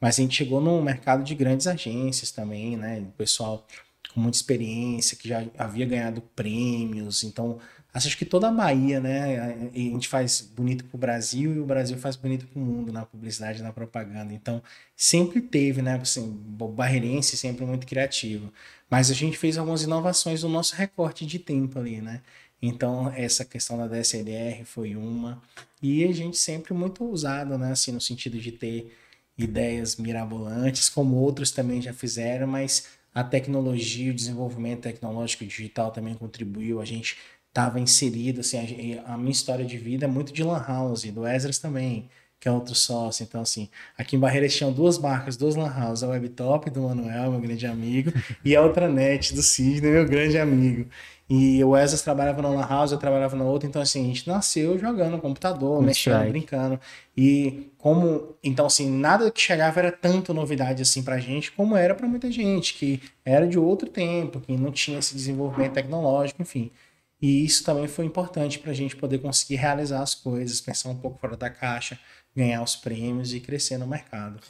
C: Mas a gente chegou no mercado de grandes agências também, né? O pessoal com muita experiência, que já havia ganhado prêmios. Então, acho que toda a Bahia, né? A gente faz bonito para o Brasil e o Brasil faz bonito para o mundo na publicidade, na propaganda. Então, sempre teve, né? Assim, barreirense sempre muito criativo. Mas a gente fez algumas inovações no nosso recorte de tempo ali, né? Então, essa questão da DSLR foi uma. E a gente sempre muito usado, né? Assim, no sentido de ter ideias mirabolantes, como outros também já fizeram, mas a tecnologia, o desenvolvimento tecnológico digital também contribuiu. A gente estava inserido, assim, a, a, minha história de vida é muito de Lan House, do Ezras também, que é outro sócio. Então, assim, aqui em Barreiras tinham duas marcas, duas Lan House, a Webtop do Manuel, meu grande amigo, e a outra Net do Sidney, meu grande amigo. E o Wesley trabalhava na House, eu trabalhava na outra, então assim, a gente nasceu jogando no computador, That's mexendo, brincando. E como, então assim, nada que chegava era tanto novidade assim pra gente, como era para muita gente, que era de outro tempo, que não tinha esse desenvolvimento tecnológico, enfim. E isso também foi importante para a gente poder conseguir realizar as coisas, pensar um pouco fora da caixa, ganhar os prêmios e crescer no mercado.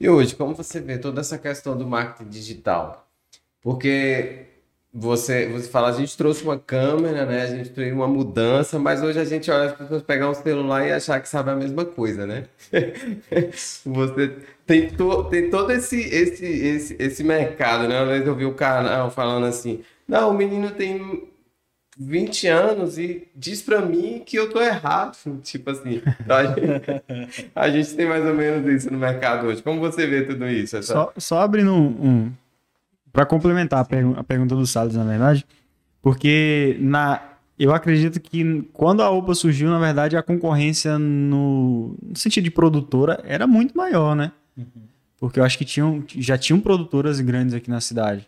A: E hoje, como você vê toda essa questão do marketing digital? Porque você, você fala, a gente trouxe uma câmera, né? A gente trouxe uma mudança, mas hoje a gente olha as pessoas pegar um celular e achar que sabe a mesma coisa, né? você tem, to, tem todo esse, esse, esse, esse mercado, né? Uma vez eu vi o canal falando assim: não, o menino tem 20 anos e diz pra mim que eu tô errado. Tipo assim, então a, gente, a gente tem mais ou menos isso no mercado hoje. Como você vê tudo isso?
B: Essa... Só, só abrindo um, um para complementar a, pergu a, pergunta do Salles, na verdade, porque na, eu acredito que quando a OPA surgiu, na verdade, a concorrência no, no sentido de produtora era muito maior, né? Uhum. Porque eu acho que tinham, já tinham produtoras grandes aqui na cidade.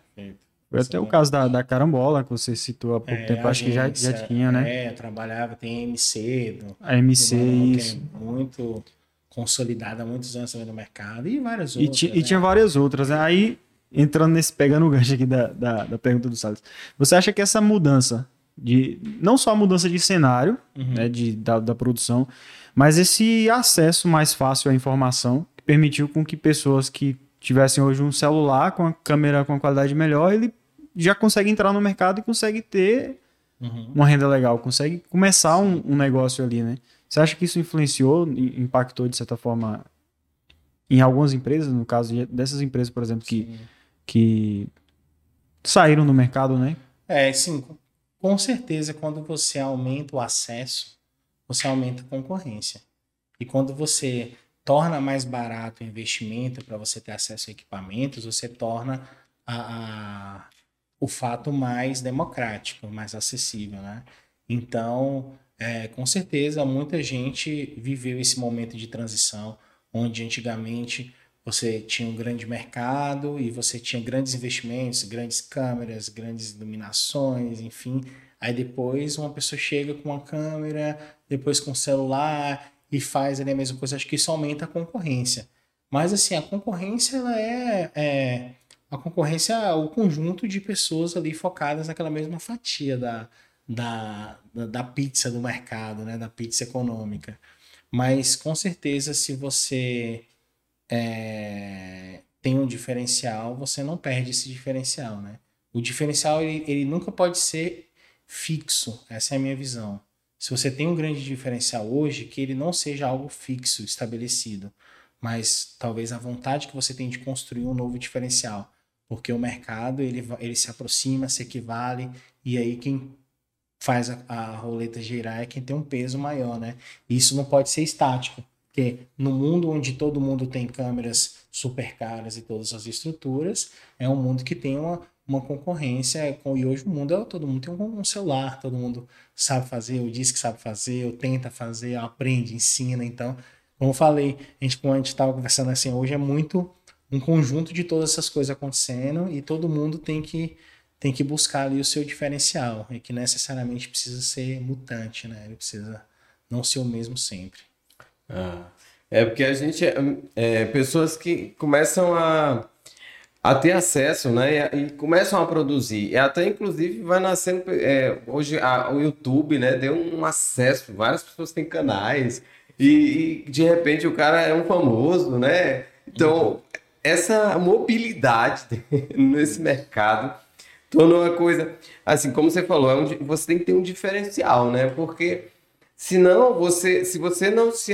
B: Foi até o caso da, da Carambola, que você citou há pouco é, tempo, acho que já, já tinha, né?
C: É, trabalhava, tem a MC. Do,
B: a MC, do
C: isso. É muito consolidada há muitos anos também no mercado e várias outras.
B: E, né? e tinha várias outras. Né? Aí entrando nesse, pegando o gancho aqui da, da, da, pergunta do Salles, você acha que essa mudança de, não só a mudança de cenário, uhum. né, de, da, da produção, mas esse acesso mais fácil à informação, que permitiu com que pessoas que tivessem hoje um celular com a câmera com a qualidade melhor, ele já consegue entrar no mercado e consegue ter uhum. uma renda legal, consegue começar um, um, negócio ali, né? Você acha que isso influenciou, impactou de certa forma em algumas empresas, no caso dessas empresas, por exemplo, que Sim que saíram no mercado, né?
C: É, sim. Com certeza, quando você aumenta o acesso, você aumenta a concorrência. E quando você torna mais barato o investimento para você ter acesso a equipamentos, você torna a, a, o fato mais democrático, mais acessível, né? Então, é, com certeza, muita gente viveu esse momento de transição, onde antigamente você tinha um grande mercado e você tinha grandes investimentos, grandes câmeras, grandes iluminações, enfim. Aí depois uma pessoa chega com uma câmera, depois com um celular e faz ali a mesma coisa. Acho que isso aumenta a concorrência. Mas assim, a concorrência ela é, é a concorrência, o conjunto de pessoas ali focadas naquela mesma fatia da, da, da, da pizza do mercado, né? da pizza econômica. Mas com certeza, se você é, tem um diferencial, você não perde esse diferencial, né? O diferencial ele, ele nunca pode ser fixo, essa é a minha visão. Se você tem um grande diferencial hoje, que ele não seja algo fixo, estabelecido, mas talvez a vontade que você tem de construir um novo diferencial, porque o mercado ele, ele se aproxima, se equivale, e aí quem faz a, a roleta girar é quem tem um peso maior, né? Isso não pode ser estático, porque no mundo onde todo mundo tem câmeras super caras e todas as estruturas, é um mundo que tem uma, uma concorrência. E hoje o mundo é todo mundo tem um, um celular, todo mundo sabe fazer, ou diz que sabe fazer, ou tenta fazer, aprende, ensina. Então, como eu falei, a gente, como a gente estava conversando assim, hoje é muito um conjunto de todas essas coisas acontecendo e todo mundo tem que tem que buscar ali o seu diferencial e que necessariamente precisa ser mutante, né? Ele precisa não ser o mesmo sempre.
A: Ah, é porque a gente é, é, pessoas que começam a, a ter acesso, né? E, e, começam a produzir. E até inclusive vai nascendo é, hoje a, o YouTube, né? Deu um acesso. Várias pessoas têm canais e, e de repente o cara é um famoso, né? Então essa mobilidade nesse mercado tornou uma coisa, assim, como você falou, é um, você tem que ter um diferencial, né? Porque senão você, se você não se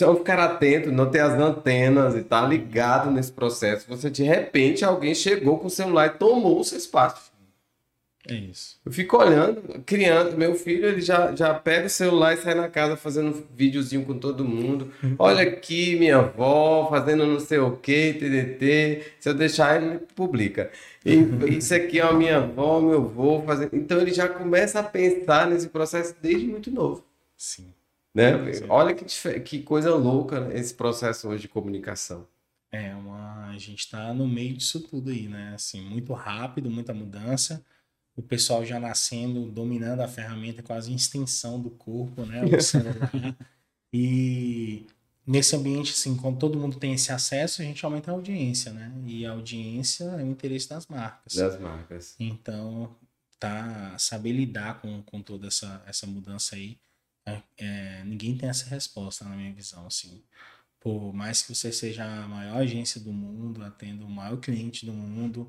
A: não ficar atento, não ter as antenas e estar tá ligado nesse processo, você de repente alguém chegou com o celular e tomou o seu espaço.
C: É isso.
A: Eu fico olhando, criando, meu filho, ele já, já pega o celular e sai na casa fazendo um videozinho com todo mundo. Uhum. Olha aqui, minha avó, fazendo não sei o que, TDT. Se eu deixar, ele publica. E, isso aqui é a minha avó, meu avô, fazendo. Então ele já começa a pensar nesse processo desde muito novo.
C: Sim.
A: Né? Olha que, que coisa louca esse processo hoje de comunicação.
C: É, uma, a gente está no meio disso tudo aí, né? Assim, muito rápido, muita mudança o pessoal já nascendo, dominando a ferramenta, quase em extensão do corpo, né? O celular. e nesse ambiente, assim, quando todo mundo tem esse acesso, a gente aumenta a audiência, né? E a audiência é o interesse das marcas.
A: Das marcas.
C: Então, tá, saber lidar com, com toda essa, essa mudança aí, é, é, ninguém tem essa resposta, na minha visão, assim. Por mais que você seja a maior agência do mundo, atenda o maior cliente do mundo,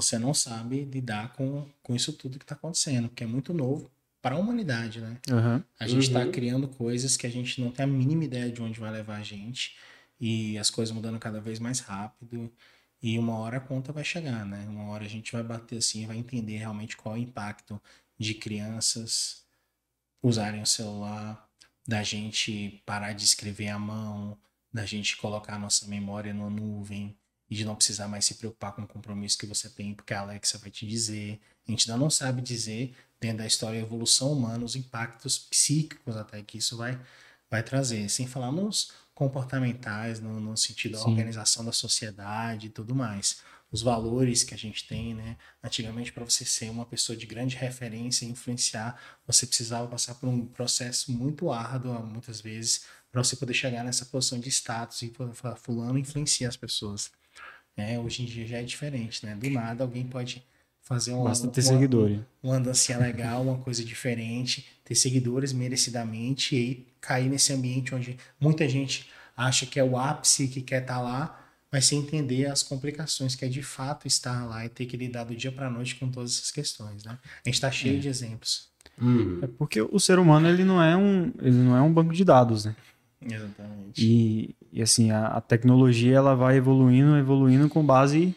C: você não sabe lidar com, com isso tudo que está acontecendo, que é muito novo para a humanidade, né?
B: Uhum.
C: A gente está uhum. criando coisas que a gente não tem a mínima ideia de onde vai levar a gente e as coisas mudando cada vez mais rápido e uma hora a conta vai chegar, né? Uma hora a gente vai bater assim e vai entender realmente qual é o impacto de crianças usarem o celular, da gente parar de escrever à mão, da gente colocar a nossa memória na nuvem, e de não precisar mais se preocupar com o compromisso que você tem, porque a Alexa vai te dizer. A gente ainda não sabe dizer, dentro da história da evolução humana, os impactos psíquicos até que isso vai, vai trazer, sem falar nos comportamentais, no, no sentido da Sim. organização da sociedade e tudo mais. Os valores que a gente tem, né? Antigamente, para você ser uma pessoa de grande referência e influenciar, você precisava passar por um processo muito árduo, muitas vezes, para você poder chegar nessa posição de status e falar, fulano influencia as pessoas. Né? Hoje em dia já é diferente, né? Do nada alguém pode fazer um,
B: Basta ter uma, seguidores.
C: uma andancinha legal, uma coisa diferente, ter seguidores merecidamente e cair nesse ambiente onde muita gente acha que é o ápice, que quer estar tá lá, mas sem entender as complicações que é de fato estar lá e ter que lidar do dia para noite com todas essas questões, né? A gente está cheio é. de exemplos.
B: Uhum. É porque o ser humano ele não é um ele não é um banco de dados, né?
C: Exatamente.
B: E, e assim, a, a, tecnologia ela vai evoluindo, evoluindo com base,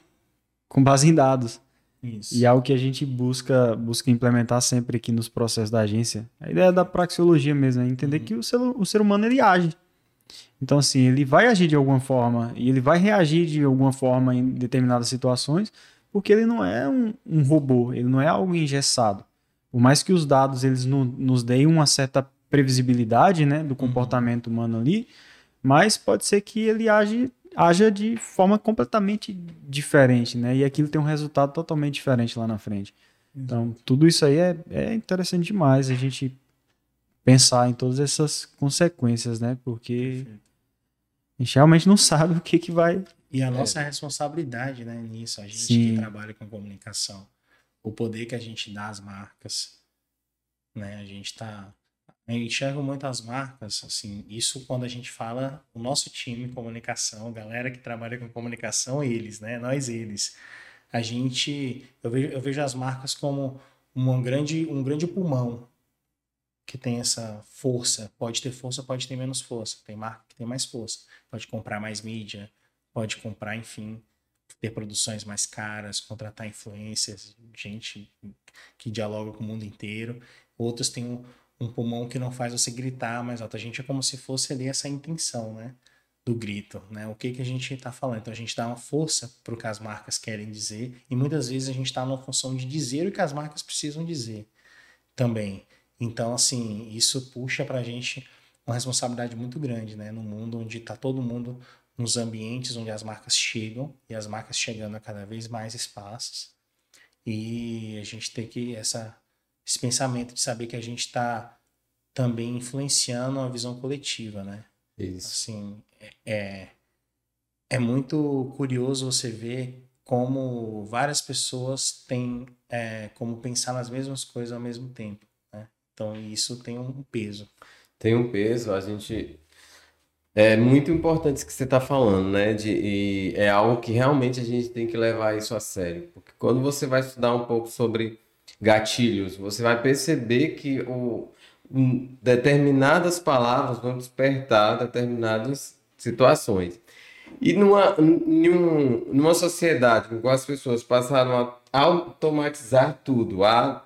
B: com base em dados.
C: Isso.
B: E é o que a gente busca, busca implementar sempre aqui nos processos da agência. A ideia da praxeologia mesmo é entender uhum. que o ser, o ser humano ele age. Então, assim, ele vai agir de alguma forma e ele vai reagir de alguma forma em determinadas situações, porque ele não é um, um robô, ele não é algo engessado. Por mais que os dados eles no, nos deem uma certa previsibilidade né, do uhum. comportamento uhum. humano ali, mas pode ser que ele age, haja de forma completamente diferente, né? E aquilo tem um resultado totalmente diferente lá na frente. Então, tudo isso aí é, é interessante demais a gente pensar em todas essas consequências, né? Porque Perfeito. a gente realmente não sabe o que, que vai.
C: E a nossa é. responsabilidade né, nisso, a gente Sim. que trabalha com comunicação, o poder que a gente dá às marcas, né? A gente está eu enxergo muitas marcas, assim, isso quando a gente fala o nosso time comunicação, galera que trabalha com comunicação, eles, né? Nós eles. A gente, eu vejo, eu vejo as marcas como uma grande, um grande pulmão que tem essa força. Pode ter força, pode ter menos força. Tem marca que tem mais força. Pode comprar mais mídia, pode comprar, enfim, ter produções mais caras, contratar influencers, gente que dialoga com o mundo inteiro. Outros têm um, um pulmão que não faz você gritar mais alto. A gente é como se fosse ali essa intenção, né? Do grito, né? O que, que a gente está falando? Então a gente dá uma força para o que as marcas querem dizer e muitas vezes a gente está numa função de dizer o que as marcas precisam dizer também. Então, assim, isso puxa para a gente uma responsabilidade muito grande, né? No mundo onde está todo mundo nos ambientes onde as marcas chegam e as marcas chegando a cada vez mais espaços. E a gente tem que essa esse pensamento de saber que a gente está também influenciando a visão coletiva, né?
A: Isso.
C: Assim, é, é muito curioso você ver como várias pessoas têm é, como pensar nas mesmas coisas ao mesmo tempo. Né? Então, isso tem um peso.
A: Tem um peso, a gente. É muito importante isso que você está falando, né? De, e é algo que realmente a gente tem que levar isso a sério. Porque quando você vai estudar um pouco sobre gatilhos, você vai perceber que o, um, determinadas palavras vão despertar determinadas situações. E numa, num, numa sociedade em que as pessoas passaram a automatizar tudo, a,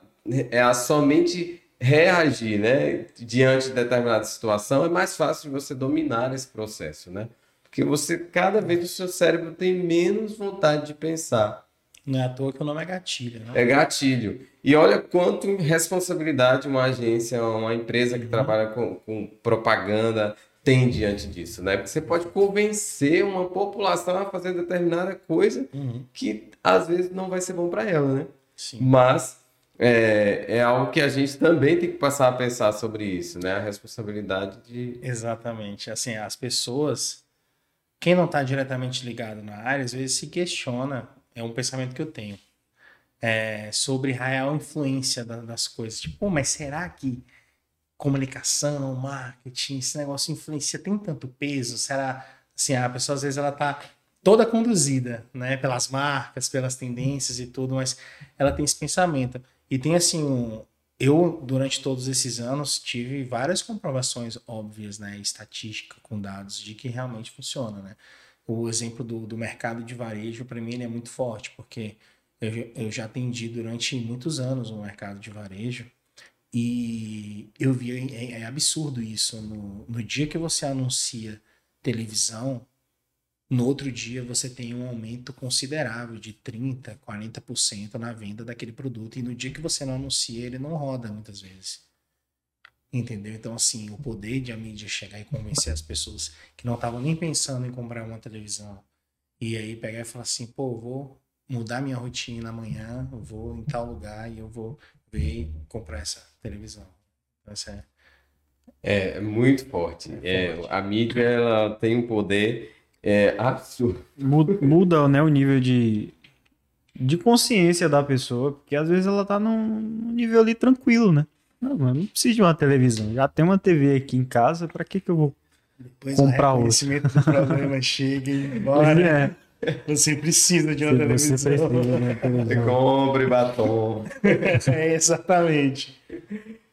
A: a somente reagir né, diante de determinada situação, é mais fácil você dominar esse processo, né? Porque você, cada vez, o seu cérebro tem menos vontade de pensar.
C: Não é à toa que o nome é gatilho, né?
A: É gatilho. E olha quanto responsabilidade uma agência, uma empresa que uhum. trabalha com, com, propaganda tem diante disso, né? Porque você pode convencer uma população a fazer determinada coisa uhum. que às vezes não vai ser bom para ela, né?
C: Sim.
A: Mas é, é algo que a gente também tem que passar a pensar sobre isso, né? A responsabilidade de.
C: Exatamente. Assim, as pessoas, quem não está diretamente ligado na área, às vezes se questiona é um pensamento que eu tenho. É, sobre a real influência da, das coisas. Tipo, mas será que comunicação, marketing, esse negócio influencia, tem tanto peso? Será, assim, a pessoa às vezes ela tá toda conduzida, né, pelas marcas, pelas tendências e tudo, mas ela tem esse pensamento. E tem assim, um, eu durante todos esses anos tive várias comprovações óbvias, né, estatística com dados de que realmente funciona, né? O exemplo do, do mercado de varejo, para mim, ele é muito forte, porque eu, eu já atendi durante muitos anos o mercado de varejo e eu vi, é, é absurdo isso. No, no dia que você anuncia televisão, no outro dia você tem um aumento considerável de 30%, 40% na venda daquele produto. E no dia que você não anuncia, ele não roda muitas vezes. Entendeu? Então, assim, o poder de a mídia chegar e convencer as pessoas que não estavam nem pensando em comprar uma televisão e aí pegar e falar assim: pô, vou mudar minha rotina amanhã, eu vou em tal lugar e eu vou ver e comprar essa televisão. Então, essa
A: é... é muito forte. É, forte. a mídia ela tem um poder é, absurdo.
B: Muda né, o nível de, de consciência da pessoa, porque às vezes ela tá num nível ali tranquilo, né? Não, mano, não preciso de uma televisão. Já tem uma TV aqui em casa, pra que que eu vou Depois comprar outra? Depois
C: o do problema chega e embora. É. Você precisa de uma televisão. Você precisa de uma televisão.
A: Compre batom.
C: é, exatamente.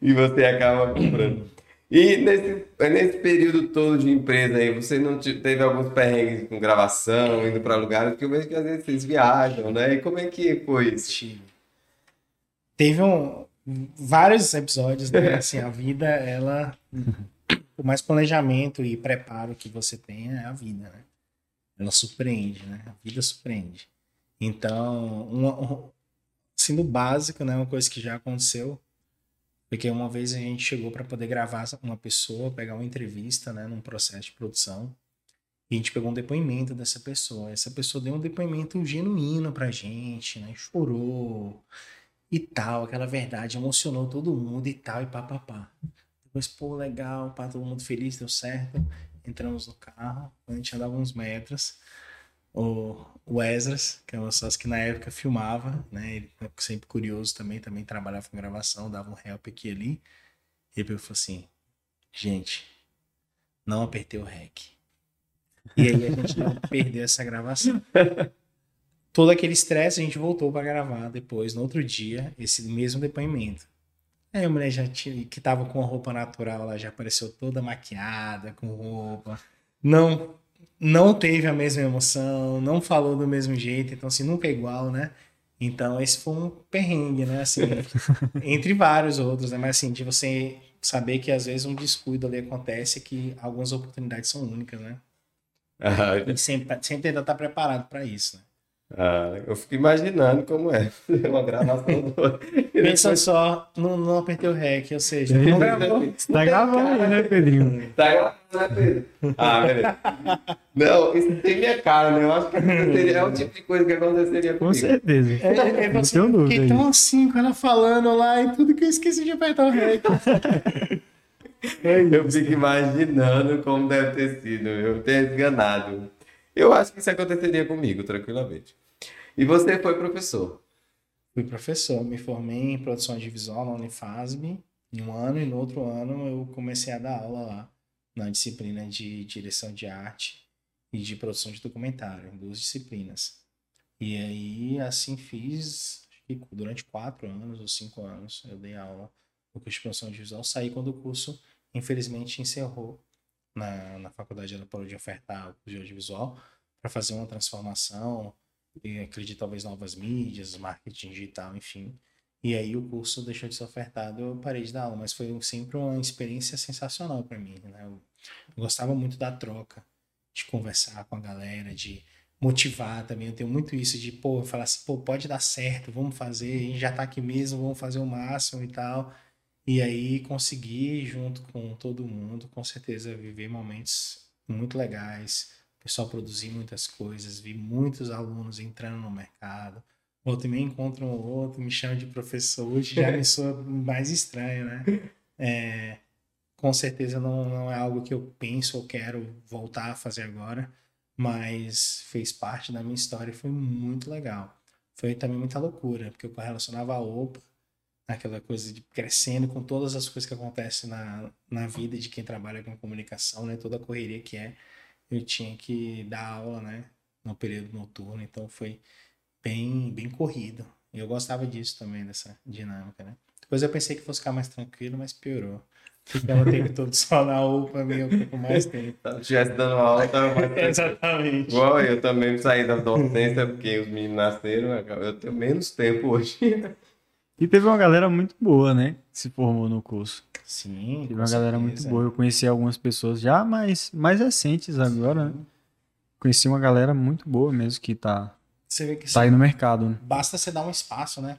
A: E você acaba comprando. E nesse, nesse período todo de empresa aí, você não teve alguns perrengues com gravação, indo para lugares, porque eu vejo que às vezes vocês viajam, né? E como é que foi isso?
C: Teve um, vários episódios, né? Assim, a vida, ela. Por mais planejamento e preparo que você tenha, é a vida, né? Ela surpreende, né? A vida surpreende. Então, um, assim, básico, né? Uma coisa que já aconteceu. Porque uma vez a gente chegou para poder gravar uma pessoa, pegar uma entrevista, né? Num processo de produção. E a gente pegou um depoimento dessa pessoa. Essa pessoa deu um depoimento genuíno pra gente, né? Chorou e tal, aquela verdade emocionou todo mundo e tal, e papapá. Depois, pô, legal, pá, todo mundo feliz, deu certo. Entramos no carro, a gente andava uns metros. O, o Esdras, que é um sócio que na época filmava, né? Ele é sempre curioso também, também trabalhava com gravação, dava um help aqui e ali. E ele falou assim: gente, não apertei o REC. E aí a gente não perdeu essa gravação. Todo aquele estresse, a gente voltou para gravar depois, no outro dia, esse mesmo depoimento. Aí a mulher já tinha, que tava com a roupa natural, ela já apareceu toda maquiada, com roupa. Não não teve a mesma emoção, não falou do mesmo jeito, então assim, nunca é igual, né? Então esse foi um perrengue, né? Assim, entre vários outros, né? Mas assim, de você saber que às vezes um descuido ali acontece que algumas oportunidades são únicas, né?
A: Ah,
C: E sempre, sempre tentar estar preparado para isso, né?
A: Ah, eu fico imaginando como é. Uma gravação do...
C: Pensa só, não, não apertei o REC, ou seja, não gravou.
B: Tá gravando né, Pedrinho?
A: Tá gravando, né, Pedro? Ah, beleza. Não, isso tem minha cara, né? Eu acho que aconteceria- é o tipo de coisa que aconteceria
B: Com
A: comigo.
B: certeza.
C: É, é,
B: Não
C: você,
B: tenho dúvida
C: fiquei
B: aí.
C: tão assim com ela falando lá e tudo que eu esqueci de apertar o REC.
A: Eu fico imaginando como deve ter sido, eu ter enganado. Eu acho que isso aconteceria comigo, tranquilamente. E você foi professor.
C: Fui professor, me formei em produção audiovisual na Unifasb em um ano e no outro ano eu comecei a dar aula lá na disciplina de direção de arte e de produção de documentário, em duas disciplinas. E aí assim fiz, durante quatro anos ou cinco anos eu dei aula no curso de produção audiovisual. Saí quando o curso infelizmente encerrou na, na faculdade ela parou de ofertar o curso de audiovisual para fazer uma transformação acredito talvez novas mídias, marketing digital, enfim. E aí o curso deixou de ser ofertado, eu parei de dar aula, mas foi sempre uma experiência sensacional para mim, né? Eu gostava muito da troca, de conversar com a galera, de motivar também. Eu tenho muito isso de, pô, falar assim, pô, pode dar certo, vamos fazer, a gente já tá aqui mesmo, vamos fazer o máximo e tal. E aí conseguir, junto com todo mundo, com certeza viver momentos muito legais, pessoal produzir muitas coisas, vi muitos alunos entrando no mercado. Ou também encontro um ou outro, me chama de professor, hoje já me soa mais estranho, né? É, com certeza não, não é algo que eu penso ou quero voltar a fazer agora, mas fez parte da minha história e foi muito legal. Foi também muita loucura, porque eu relacionava a OPA, aquela coisa de crescendo com todas as coisas que acontecem na, na vida de quem trabalha com comunicação, né? Toda a correria que é. Eu tinha que dar aula, né? No período noturno, então foi bem, bem corrido. E eu gostava disso também, dessa dinâmica, né? Depois eu pensei que fosse ficar mais tranquilo, mas piorou. Ficava o tempo todo só na UPA, me ocupa mais tempo.
A: Estivesse dando aula, tava mais tranquilo.
C: Exatamente.
A: Igual eu também saí da docência porque os meninos nasceram, eu tenho menos tempo hoje.
B: E teve uma galera muito boa, né? Que se formou no curso.
C: Sim,
B: Teve uma galera muito
C: certeza.
B: boa. Eu conheci algumas pessoas já mais, mais recentes agora, né? Conheci uma galera muito boa mesmo que tá,
C: Você vê que
B: tá aí no mercado, né?
C: basta você dar um espaço, né?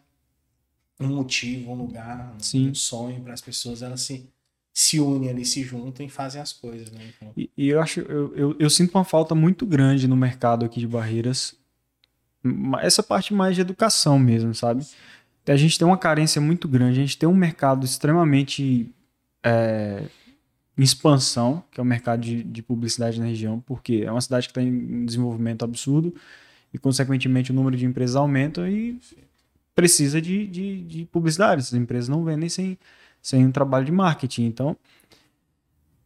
C: Um motivo, um lugar,
B: Sim.
C: um sonho para as pessoas, elas se, se unem ali, se juntam e fazem as coisas, né? Então,
B: E, e eu acho, eu, eu, eu sinto uma falta muito grande no mercado aqui de Barreiras. Essa parte mais de educação mesmo, sabe? A gente tem uma carência muito grande, a gente tem um mercado extremamente é, em expansão, que é o mercado de, de publicidade na região, porque é uma cidade que está em desenvolvimento absurdo e, consequentemente, o número de empresas aumenta e precisa de, de, de publicidade. Essas empresas não vendem sem, sem um trabalho de marketing. Então,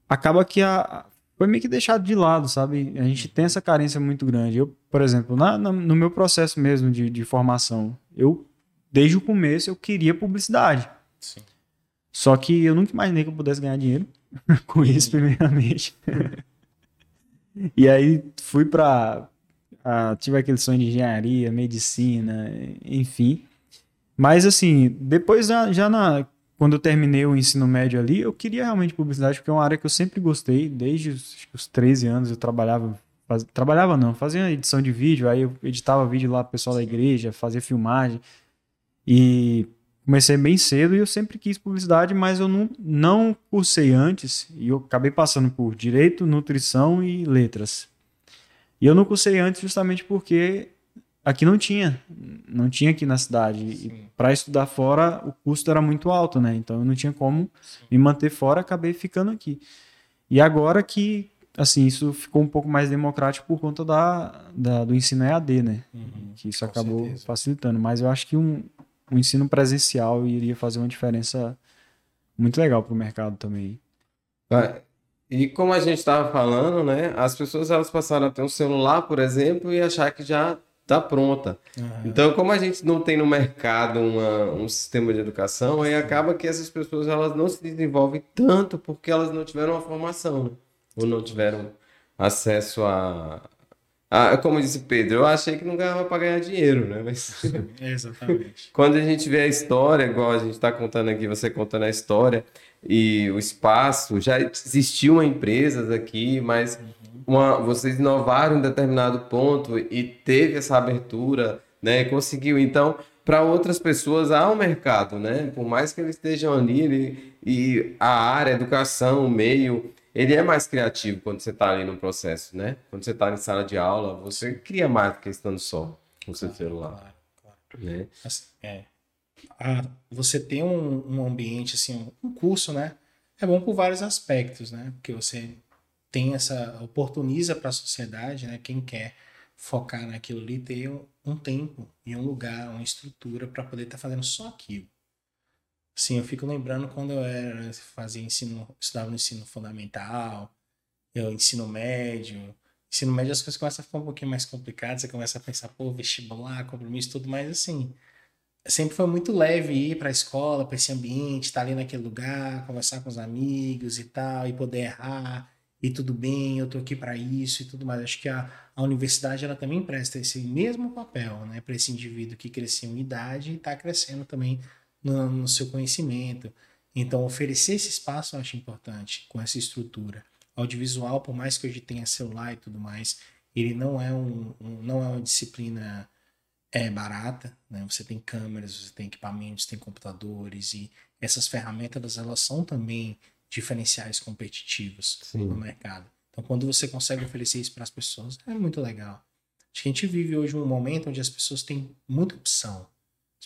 B: acaba que a, foi meio que deixado de lado, sabe? A gente tem essa carência muito grande. Eu, por exemplo, na, na- no meu processo mesmo de, de formação, eu, desde o começo, eu queria publicidade.
C: sim.
B: Só que eu nunca imaginei que eu pudesse ganhar dinheiro com isso, primeiramente. e aí fui para tive aquele sonho de engenharia, medicina, enfim. Mas assim, depois já, já na quando eu terminei o ensino médio ali, eu queria realmente publicidade, porque é uma área que eu sempre gostei, desde os, os 13 anos eu trabalhava, faz- trabalhava não, fazia edição de vídeo, aí eu editava vídeo lá pro pessoal da igreja, fazia filmagem. E comecei bem cedo e eu sempre quis publicidade, mas eu não, não cursei antes e eu acabei passando por direito, nutrição e letras. E eu não cursei antes justamente porque aqui não tinha, não tinha aqui na cidade. E
C: Sim.
B: para estudar fora o custo era muito alto, né? Então eu não tinha como me manter fora, acabei ficando aqui. E agora que assim, isso ficou um pouco mais democrático por conta da, da- do ensino EAD, né?
C: Uhum.
B: que isso acabou
C: certeza.
B: facilitando. Mas eu acho que um, um ensino presencial iria fazer uma diferença muito legal para o mercado também.
A: E como a gente estava falando, né? As pessoas elas passaram a ter um celular, por exemplo, e achar que já está pronta. Então, como a gente não tem no mercado uma- um sistema de educação, aí acaba que essas pessoas elas não se desenvolvem tanto porque elas não tiveram uma formação, né? ou não tiveram acesso a, a. Como disse Pedro, eu achei que não ganhava para ganhar dinheiro, né? Mas
C: Exatamente.
A: quando a gente vê a história, igual a gente está contando aqui, você contando a história e o espaço, já existiam empresas aqui, mas uma, vocês inovaram em determinado ponto e teve essa abertura, né? E conseguiu. Então, para outras pessoas há um mercado, né? Por mais que eles estejam ali, ele, e a área, a educação, o meio, ele é mais criativo quando você está ali no processo, né? Quando você está em sala de aula, você cria mais do que estando só com o seu celular,
C: Claro, claro.
A: né?
C: Assim, É. Ah, você tem um, um ambiente, assim, um curso, né? É bom por vários aspectos, né? Porque você tem essa. oportuniza para a sociedade, né? Quem quer focar naquilo ali, ter um, um tempo e um lugar, uma estrutura para poder estar fazendo só aquilo. Sim, eu fico lembrando quando eu era, fazia ensino, estudava no ensino fundamental, eu ensino médio. Ensino médio as coisas começam a ficar um pouquinho mais complicadas, você começa a pensar, pô, vestibular, compromisso, tudo mais assim sempre foi muito leve ir para a escola, para esse ambiente, estar ali naquele lugar, conversar com os amigos e tal, e poder errar, e tudo bem, eu tô aqui para isso e tudo mais. Acho que a, a universidade ela também presta esse mesmo papel, né, para esse indivíduo que cresceu em idade e está crescendo também no, no seu conhecimento. Então, oferecer esse espaço eu acho importante, com essa estrutura. Audiovisual, por mais que hoje tenha celular e tudo mais, ele não é, um, um não é uma disciplina é barata, né? Você tem câmeras, você tem equipamentos, tem computadores e essas ferramentas elas são também diferenciais competitivos
A: Sim.
C: no mercado. Então, quando você consegue oferecer isso para as pessoas, é muito legal. Acho que a gente vive hoje um momento onde as pessoas têm muita opção.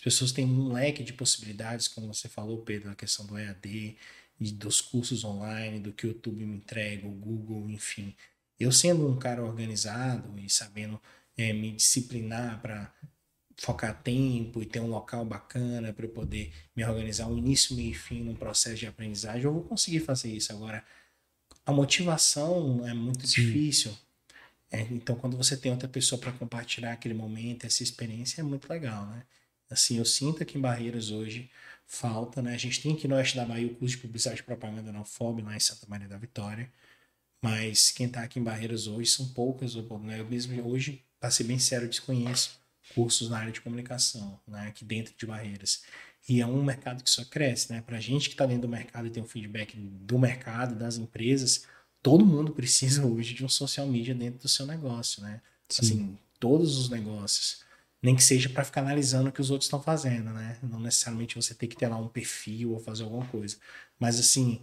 C: As pessoas têm um leque de possibilidades, como você falou, Pedro, a questão do EAD, e dos cursos online, do que o YouTube me entrega, o Google, enfim. Eu sendo um cara organizado e sabendo é, me disciplinar para focar tempo e ter um local bacana para eu poder me organizar um início, meio e fim num processo de aprendizagem, eu vou conseguir fazer isso. Agora, a motivação é muito
B: Sim.
C: difícil. É, então, quando você tem outra pessoa para compartilhar aquele momento, essa experiência, é muito legal, né? Assim, eu sinto que em Barreiras hoje falta, né? A gente tem aqui no Oeste da Bahia o curso de Publicidade e Propaganda na UFOB, lá em Santa Maria da Vitória. Mas quem está aqui em Barreiras hoje são poucas, ou, né? Eu mesmo hoje, para ser bem sério, desconheço cursos na área de comunicação, né? Aqui dentro de Barreiras. E é um mercado que só cresce, né? Para gente que está dentro do mercado e tem um feedback do mercado, das empresas, todo mundo precisa hoje de um social media dentro do seu negócio, né? Assim, todos os negócios. Nem que seja para ficar analisando o que os outros estão fazendo, né? Não necessariamente você tem que ter lá um perfil ou fazer alguma coisa. Mas assim,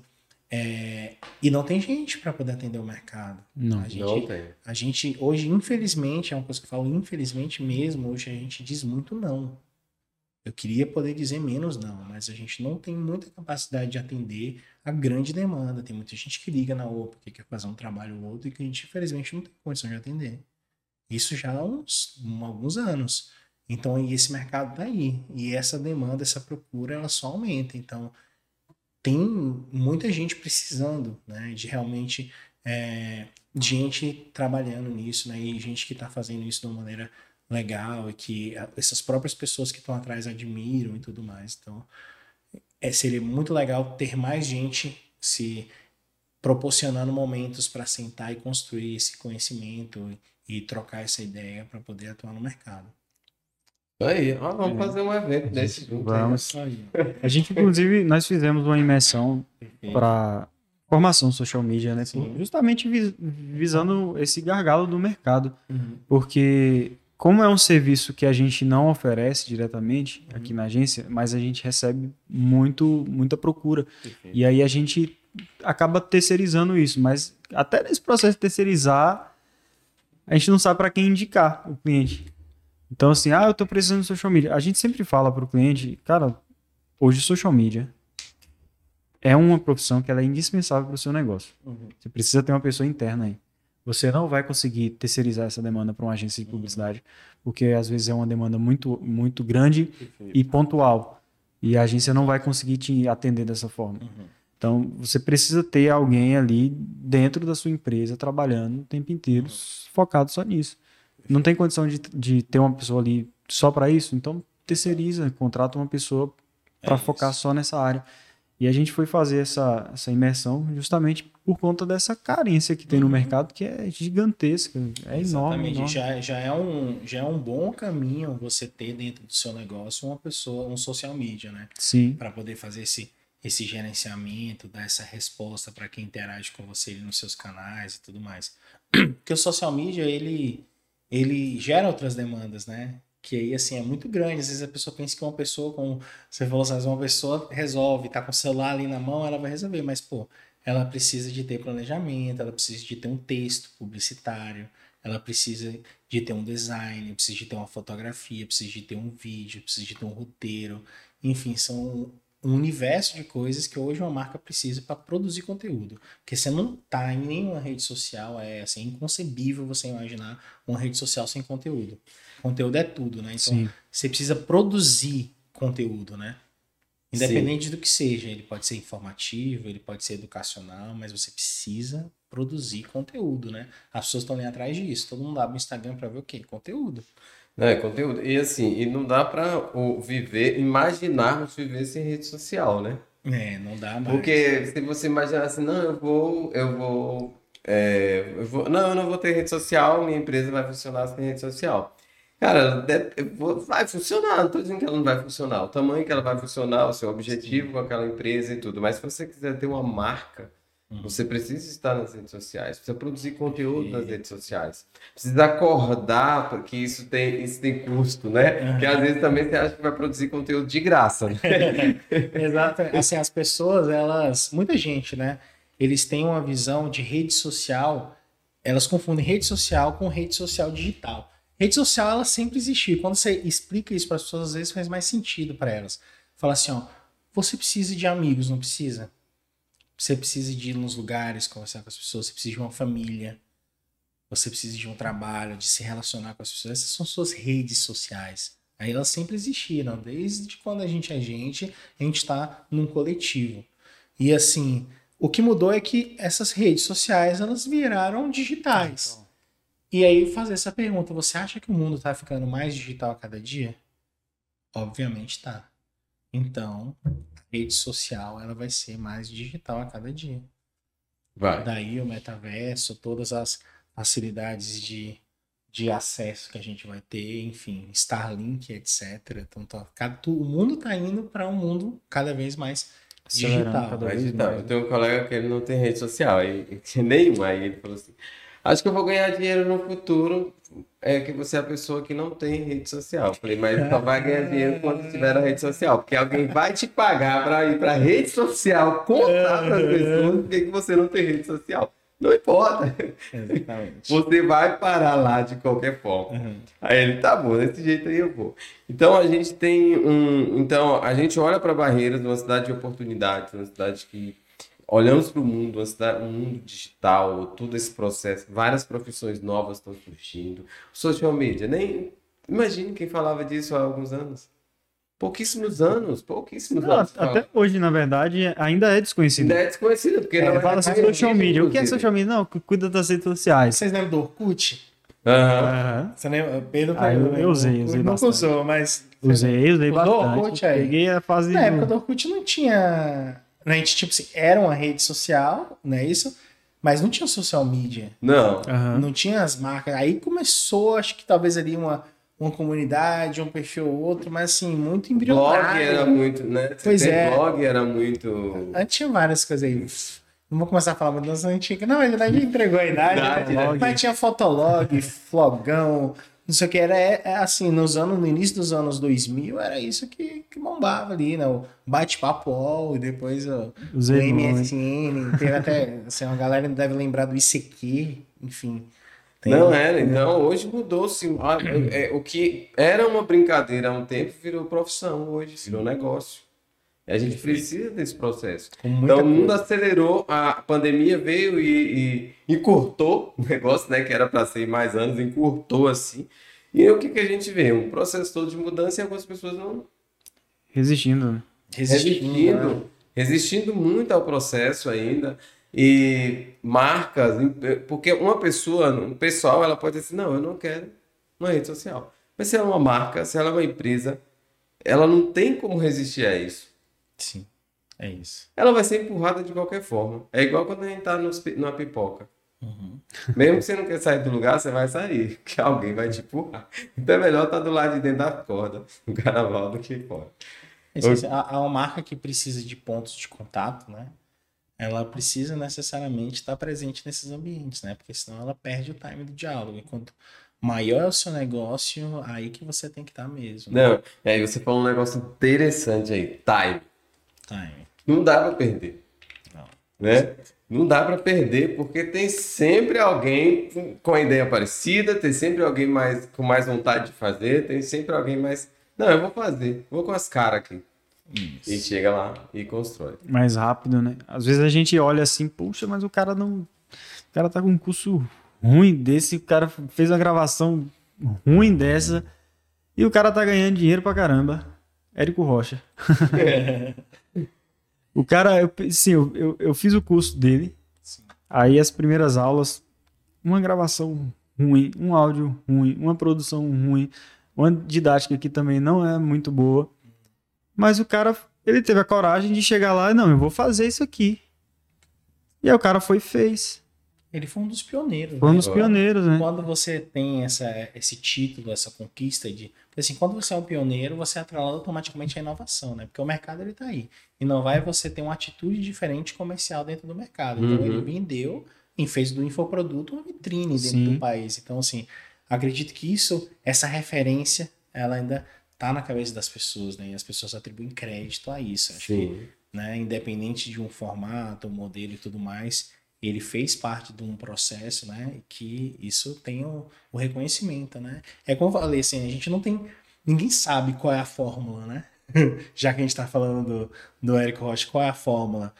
C: é... e não tem gente para poder atender o mercado.
B: Não.
C: A gente,
A: Não tem.
C: a gente hoje, infelizmente, é uma coisa que eu falo, infelizmente mesmo, hoje a gente diz muito não. Eu queria poder dizer menos não, mas a gente não tem muita capacidade de atender a grande demanda. Tem muita gente que liga na OPA, que quer fazer um trabalho ou outro e que a gente, infelizmente, não tem condição de atender. Isso já há uns, alguns anos. Então, esse mercado tá aí. E essa demanda, essa procura, ela só aumenta. Então, tem muita gente precisando, né, de realmente é, gente trabalhando nisso, né, e gente que está fazendo isso de uma maneira legal e que essas próprias pessoas que estão atrás admiram e tudo mais. Então, é, seria muito legal ter mais gente se proporcionando momentos para sentar e construir esse conhecimento e, trocar essa ideia para poder atuar no mercado.
A: Aí, ó, vamos fazer um evento desse junto. aí.
B: Vamos.
C: Aí.
B: A gente, inclusive, nós fizemos uma imersão para formação social media, né?
C: Sim.
B: Justamente vis- visando esse gargalo do mercado.
C: Uhum.
B: Porque, como é um serviço que a gente não oferece diretamente aqui na agência, mas a gente recebe muito, muita procura.
A: Perfeito.
B: E aí a gente acaba terceirizando isso. Mas até nesse processo de terceirizar, a gente não sabe para quem indicar o cliente. Então, assim, ah, eu tô precisando de social media. A gente sempre fala para o cliente, cara, hoje social media é uma profissão que ela é indispensável para o seu negócio.
C: Uhum.
B: Você precisa ter uma pessoa interna aí. Você não vai conseguir terceirizar essa demanda para uma agência de publicidade, porque às vezes é uma demanda muito, muito grande
A: Perfeito.
B: e pontual. E a agência não vai conseguir te atender dessa forma.
C: Uhum.
B: Então, você precisa ter alguém ali dentro da sua empresa trabalhando o tempo inteiro, focado só nisso. Não tem condição de, de ter uma pessoa ali só para isso, então terceiriza, contrata uma pessoa para
C: É
B: focar só nessa área. E a gente foi fazer essa, essa imersão justamente por conta dessa carência que tem no mercado, que é gigantesca, é enorme. enorme.
C: Já, já, é um, já é um bom caminho você ter dentro do seu negócio uma pessoa, um social media, né?
B: Sim.
C: Para poder fazer esse, esse gerenciamento, dar essa resposta para quem interage com você nos seus canais e tudo mais. Porque o social media, ele, ele gera outras demandas, né? Que aí, assim, é muito grande. Às vezes a pessoa pensa que uma pessoa, como você falou, assim, uma pessoa resolve, tá com o celular ali na mão, ela vai resolver. Mas, pô, ela precisa de ter planejamento, ela precisa de ter um texto publicitário, ela precisa de ter um design, precisa de ter uma fotografia, precisa de ter um vídeo, precisa de ter um roteiro. Enfim, são um universo de coisas que hoje uma marca precisa para produzir conteúdo. Porque você não está em nenhuma rede social, é assim, inconcebível você imaginar uma rede social sem conteúdo. Conteúdo é tudo, né? Então, Sim. você precisa produzir conteúdo, né? Independente Sim. do que seja, ele pode ser informativo, ele pode ser educacional, mas você precisa produzir conteúdo, né? As pessoas estão ali atrás disso. Todo mundo abre o Instagram para ver o quê? Conteúdo.
A: É, conteúdo. E assim, e não dá para viver, imaginarmos viver sem rede social, né?
C: É, não dá mais.
A: Porque se você imaginar assim, não, eu vou, eu vou, é, eu vou, não, eu não vou ter rede social, minha empresa vai funcionar sem rede social. Cara, vai funcionar, não estou dizendo que ela não vai funcionar. O tamanho que ela vai funcionar, o seu objetivo Sim. com aquela empresa e tudo. Mas se você quiser ter uma marca, Uhum. Você precisa estar nas redes sociais, precisa produzir conteúdo nas redes sociais, precisa acordar porque isso tem, isso tem custo, né? Porque às vezes também você acha que vai produzir conteúdo de graça. Né?
C: Exato. Assim, as pessoas, elas, muita gente, né? Eles têm uma visão de rede social, elas confundem rede social com rede social digital. Rede social, ela sempre existiu. Quando você explica isso para as pessoas, às vezes faz mais sentido para elas. Fala assim, ó, você precisa de amigos, não precisa? Você precisa de ir nos lugares, conversar com as pessoas, você precisa de uma família, você precisa de um trabalho, de se relacionar com as pessoas. Essas são suas redes sociais. Aí elas sempre existiram, desde quando a gente é gente, a gente está num coletivo. E assim, o que mudou é que essas redes sociais elas viraram digitais. Então. E aí fazer essa pergunta, você acha que o mundo está ficando mais digital a cada dia? Obviamente está. Então, rede social ela vai ser mais digital a cada dia.
A: Vai.
C: Daí o metaverso, todas as facilidades de, de acesso que a gente vai ter, enfim, Starlink, etc. Então, tá, cada, o mundo está indo para um mundo cada vez mais digital.
A: Cada vez digital. Mais. Eu tenho um colega que ele não tem rede social, e, nenhuma, aí ele falou assim, acho que eu vou ganhar dinheiro no futuro é que você é a pessoa que não tem rede social. Falei, mas só vai ganhar dinheiro quando tiver a rede social. Porque alguém vai te pagar para ir para rede social contar para as pessoas que você não tem rede social. Não importa. Exatamente. Você vai parar lá de qualquer forma. Uhum. Aí ele, tá bom, desse jeito aí eu vou. Então a gente tem um. Então a gente olha para Barreiras, uma cidade de oportunidades, uma cidade que olhamos para o mundo, o mundo digital, todo esse processo, várias profissões novas estão surgindo. Social media, nem imagine quem falava disso há alguns anos. Pouquíssimos anos, pouquíssimos não, anos.
B: Até hoje, na verdade, ainda é desconhecido.
A: Ainda é desconhecido, porque
B: é, não fala assim, social media. O que é social media? Não, cuida das redes sociais.
C: Vocês lembram do Orkut?
A: Aham. Uhum.
C: Você lembra? Pedro
B: ah, eu, eu usei, usei
C: Não usou, mas...
B: Usei, usei bastante. Orkut aí. Peguei a fase...
C: Na época do Orkut não tinha a gente, tipo assim, era uma rede social, não é isso? Mas não tinha social media.
A: Não.
C: Uhum. Não tinha as marcas. Aí começou, acho que talvez ali uma, uma comunidade, um perfil ou outro, mas assim, muito embrionário.
A: Blog era muito, né?
C: Pois é.
A: Blog era muito.
C: Antes tinha várias coisas aí. Não vou começar a falar muito das antigas. Não, ele já entregou a idade. idade né? Mas tinha Fotolog, Flogão, não sei o que, era é, é, assim, nos anos, no início dos anos 2000, era isso que, que bombava ali, né? O bate-papo e depois o, o MSN, teve até, assim, uma galera deve lembrar do ICQ, enfim.
A: Tem, não era, então hoje mudou-se. É, o que era uma brincadeira há um tempo virou profissão hoje, virou negócio. A gente precisa desse processo. Então o mundo acelerou, a pandemia veio e, e encurtou o negócio, né? Que era para ser mais anos, encurtou assim. E o que, que a gente vê? Um processo todo de mudança e algumas pessoas não.
B: Resistindo, né?
A: Resistindo. Resistindo, né? resistindo muito ao processo ainda. E marcas, porque uma pessoa, um pessoal, ela pode dizer assim, não, eu não quero uma rede social. Mas se ela é uma marca, se ela é uma empresa, ela não tem como resistir a isso.
C: Sim. É isso.
A: ela vai ser empurrada de qualquer forma. É igual quando a gente tá pi- numa pipoca.
C: Uhum.
A: Mesmo que você não quer sair do lugar, você vai sair, que alguém vai te empurrar. Então é melhor estar do lado de dentro da corda, no carnaval, do que fora.
C: A, marca que precisa de pontos de contato, né? Ela precisa necessariamente estar presente nesses ambientes, né? Porque senão ela perde o time do diálogo. Enquanto maior é o seu negócio, aí que você tem que estar mesmo. né?
A: Não, e aí você falou um negócio interessante aí, time.
C: Time.
A: Não dá pra perder.
C: Não.
A: Né? Não dá pra perder, porque tem sempre alguém com- a ideia parecida, tem sempre alguém mais, com mais vontade de fazer, tem sempre alguém mais. Não, eu vou fazer, vou com as caras aqui. E
C: Isso.
A: chega lá e constrói.
B: mais rápido, né? Às vezes a gente olha assim, puxa, mas o cara não. O cara tá com um curso ruim desse, o cara fez uma gravação ruim dessa e o cara tá ganhando dinheiro pra caramba. Érico Rocha. o cara, eu, sim, eu, eu, eu fiz o curso dele.
C: Sim.
B: Aí as primeiras aulas, uma gravação ruim, um áudio ruim, uma produção ruim, uma didática que também não é muito boa. Mas o cara, ele teve a coragem de chegar lá e não, eu vou fazer isso aqui. E aí o cara foi e fez.
C: Ele foi um dos pioneiros.
B: Foi um
C: né?
B: dos pioneiros, né?
C: Quando você tem essa, esse título, essa conquista de. Assim, quando você é um pioneiro, você é atrelado automaticamente à inovação, né? Porque o mercado ele tá aí. Inovar é você ter uma atitude diferente comercial dentro do mercado. Então
A: Uhum.
C: ele vendeu e fez do infoproduto uma vitrine dentro
B: Sim.
C: do país. Então, assim, acredito que isso, essa referência, ela ainda tá na cabeça das pessoas, né? E as pessoas atribuem crédito a isso. Acho que
A: Sim.
C: né, independente de um formato, um modelo e tudo mais, ele fez parte de um processo, né, que isso tem o, o reconhecimento, né? É como eu falei, assim, a gente não tem, ninguém sabe qual é a fórmula, né? Já que a gente está falando do, do Érico Rocha, qual é a fórmula?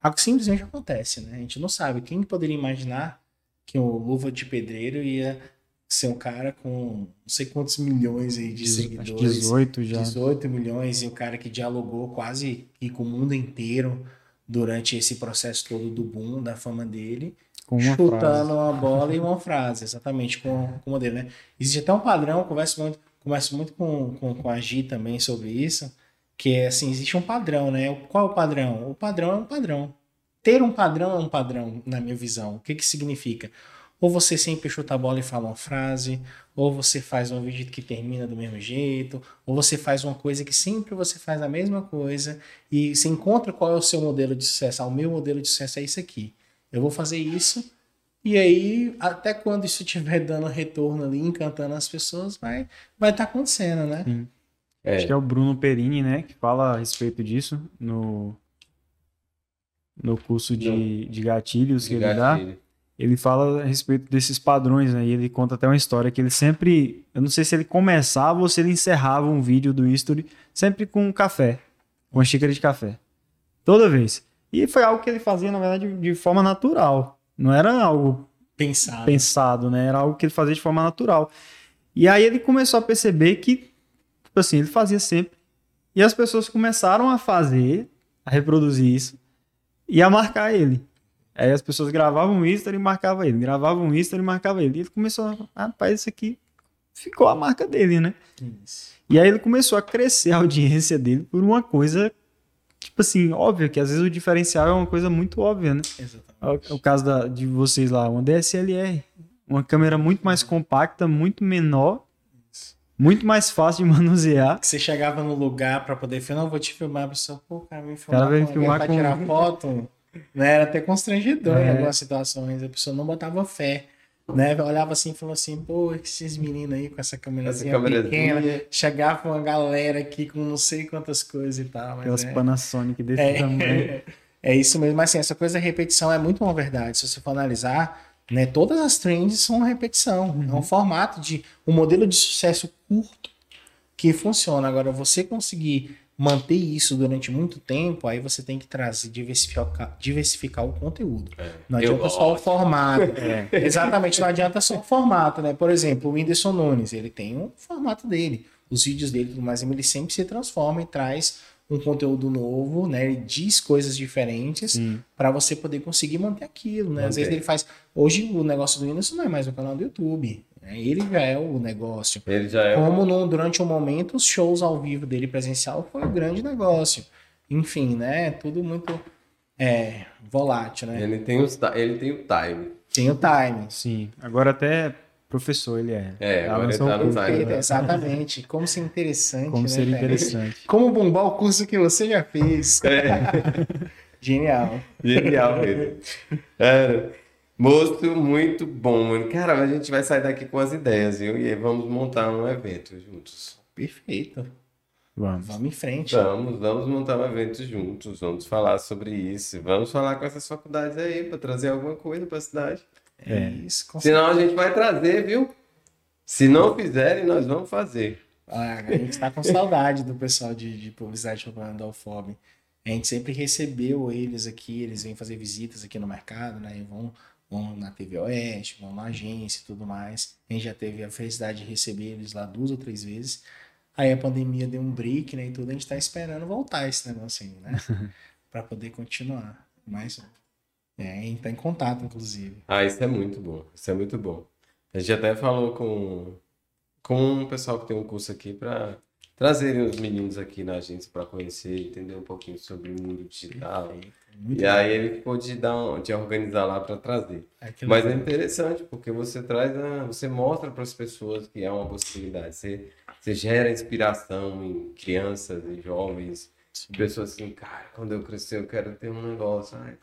C: Algo simplesmente acontece, né? A gente não sabe. Quem poderia imaginar que o Luva de Pedreiro ia ser um cara com não sei quantos milhões aí de seguidores.
B: 18 já.
C: 18 milhões e o cara que dialogou quase que com o mundo inteiro durante esse processo todo do boom, da fama dele,
B: Com uma
C: chutando
B: frase.
C: uma bola e uma frase, exatamente, com, com o modelo, né? Existe até um padrão, eu converso muito, converso muito com, com, com a Gi também sobre isso, que é assim, existe um padrão, né? Qual é o padrão? O padrão é um padrão. Ter um padrão é um padrão, na minha visão. O que que significa? Ou você sempre chuta a bola e fala uma frase, ou você faz um vídeo que termina do mesmo jeito, ou você faz uma coisa que sempre você faz a mesma coisa e se encontra qual é o seu modelo de sucesso. Ah, o meu modelo de sucesso é isso aqui. Eu vou fazer isso e aí até quando isso estiver dando retorno ali, encantando as pessoas, vai vai estar acontecendo, né?
A: É.
B: Acho que é o Bruno Perini, né? Que fala a respeito disso no, no curso de, de gatilhos que
A: De
B: ele dá. Ele fala a respeito desses padrões, né? E ele conta até uma história que ele sempre. Eu não sei se ele começava ou se ele encerrava um vídeo do History sempre com um café. Com uma xícara de café. Toda vez. E foi algo que ele fazia, na verdade, de forma natural. Não era algo
C: Pensar.
B: pensado, né? Era algo que ele fazia de forma natural. E aí ele começou a perceber que, tipo assim, ele fazia sempre. E as pessoas começaram a fazer, a reproduzir isso e a marcar ele. Aí as pessoas gravavam um history e marcavam ele, gravavam um history e marcavam ele. E ele começou a, ah, rapaz, isso aqui ficou a marca dele, né?
C: Isso.
B: E aí ele começou a crescer a audiência dele por uma coisa, tipo assim, óbvia, que às vezes o diferencial é uma coisa muito óbvia, né?
C: Exatamente.
B: É o caso da- de vocês lá, uma DSLR. Uma câmera muito mais compacta, muito menor, muito mais fácil de manusear.
C: Que você chegava no lugar pra poder filmar, não, vou te filmar, pessoa, pô, cara, me filmar,
B: cara filmar
C: pra
B: com-
C: tirar foto, né? Era até constrangedor em
B: É.
C: algumas situações, a pessoa não botava fé, né? Olhava assim e falou assim, pô, esses meninos aí com essa câmerazinha pequena, chegava uma galera aqui com não sei quantas coisas e tal, mas
B: Aquelas
C: é...
B: Panasonic desse
C: É,
B: tamanho.
C: é isso mesmo, mas assim, essa coisa da repetição é muito uma verdade. Se você for analisar, né, todas as trends são uma repetição. É um formato de um modelo de sucesso curto que funciona. Agora, você conseguir manter isso durante muito tempo, aí você tem que trazer, diversificar, diversificar o conteúdo. Não
A: Eu
C: adianta só o formato. Exatamente, não adianta só o formato, né? Por exemplo, o Whindersson Nunes, ele tem um formato dele, os vídeos dele e tudo mais, ele sempre se transforma e traz um conteúdo novo, né? Ele diz coisas diferentes
B: Sim.
C: para você poder conseguir manter aquilo, né? Às
A: Manter.
C: vezes ele faz. Hoje o negócio do Whindersson não é mais o canal do YouTube. Né? Ele já é o negócio.
A: Ele já é.
C: Como num- durante um momento os shows ao vivo dele presencial foi o grande negócio. enfim, né? Tudo muito é, volátil, né?
A: Ele tem, os, ele tem o time.
C: Tem o time.
B: Sim. Agora até professor ele é.
A: É, agora ele tá
B: um
A: no time.
C: Perfeito,
A: né?
C: exatamente. Como ser interessante,
B: Como
C: né, cara?
B: interessante.
C: Como bombar o curso que você já fez. Genial.
A: Genial mesmo. Cara, moço, muito bom, mano. Cara, a gente vai sair daqui com as ideias, viu? E aí vamos montar um evento juntos.
C: Perfeito.
B: Vamos.
C: Vamos em frente.
A: Vamos, vamos montar um evento juntos, vamos falar sobre isso. Vamos falar com essas faculdades aí para trazer alguma coisa para a cidade.
C: É isso. com
A: Senão a gente vai trazer, viu? Se não fizerem, nós vamos fazer.
C: Ah, a gente tá com saudade do pessoal de, de publicidade propaganda da UFOB. A gente sempre recebeu eles aqui, eles vêm fazer visitas aqui no mercado, né? E vão, vão na TV Oeste, vão na agência e tudo mais. A gente já teve a felicidade de receber eles lá duas ou três vezes. Aí a pandemia deu um break, né? E tudo, a gente tá esperando voltar esse negócio aí, né? pra poder continuar. Mas é, a gente tá em contato, inclusive.
A: Ah, isso é muito bom. Isso é muito bom. A gente até falou com, com um pessoal que tem um curso aqui para trazerem os meninos aqui na agência para conhecer, entender um pouquinho sobre o mundo digital. E aí ele pôde dar um, de organizar lá para trazer.
C: Aquilo
A: Mas é interessante porque você traz, a, você mostra para as pessoas que é uma possibilidade. Você, você gera inspiração em crianças e jovens, pessoas assim, cara, quando eu crescer eu quero ter um negócio, ai,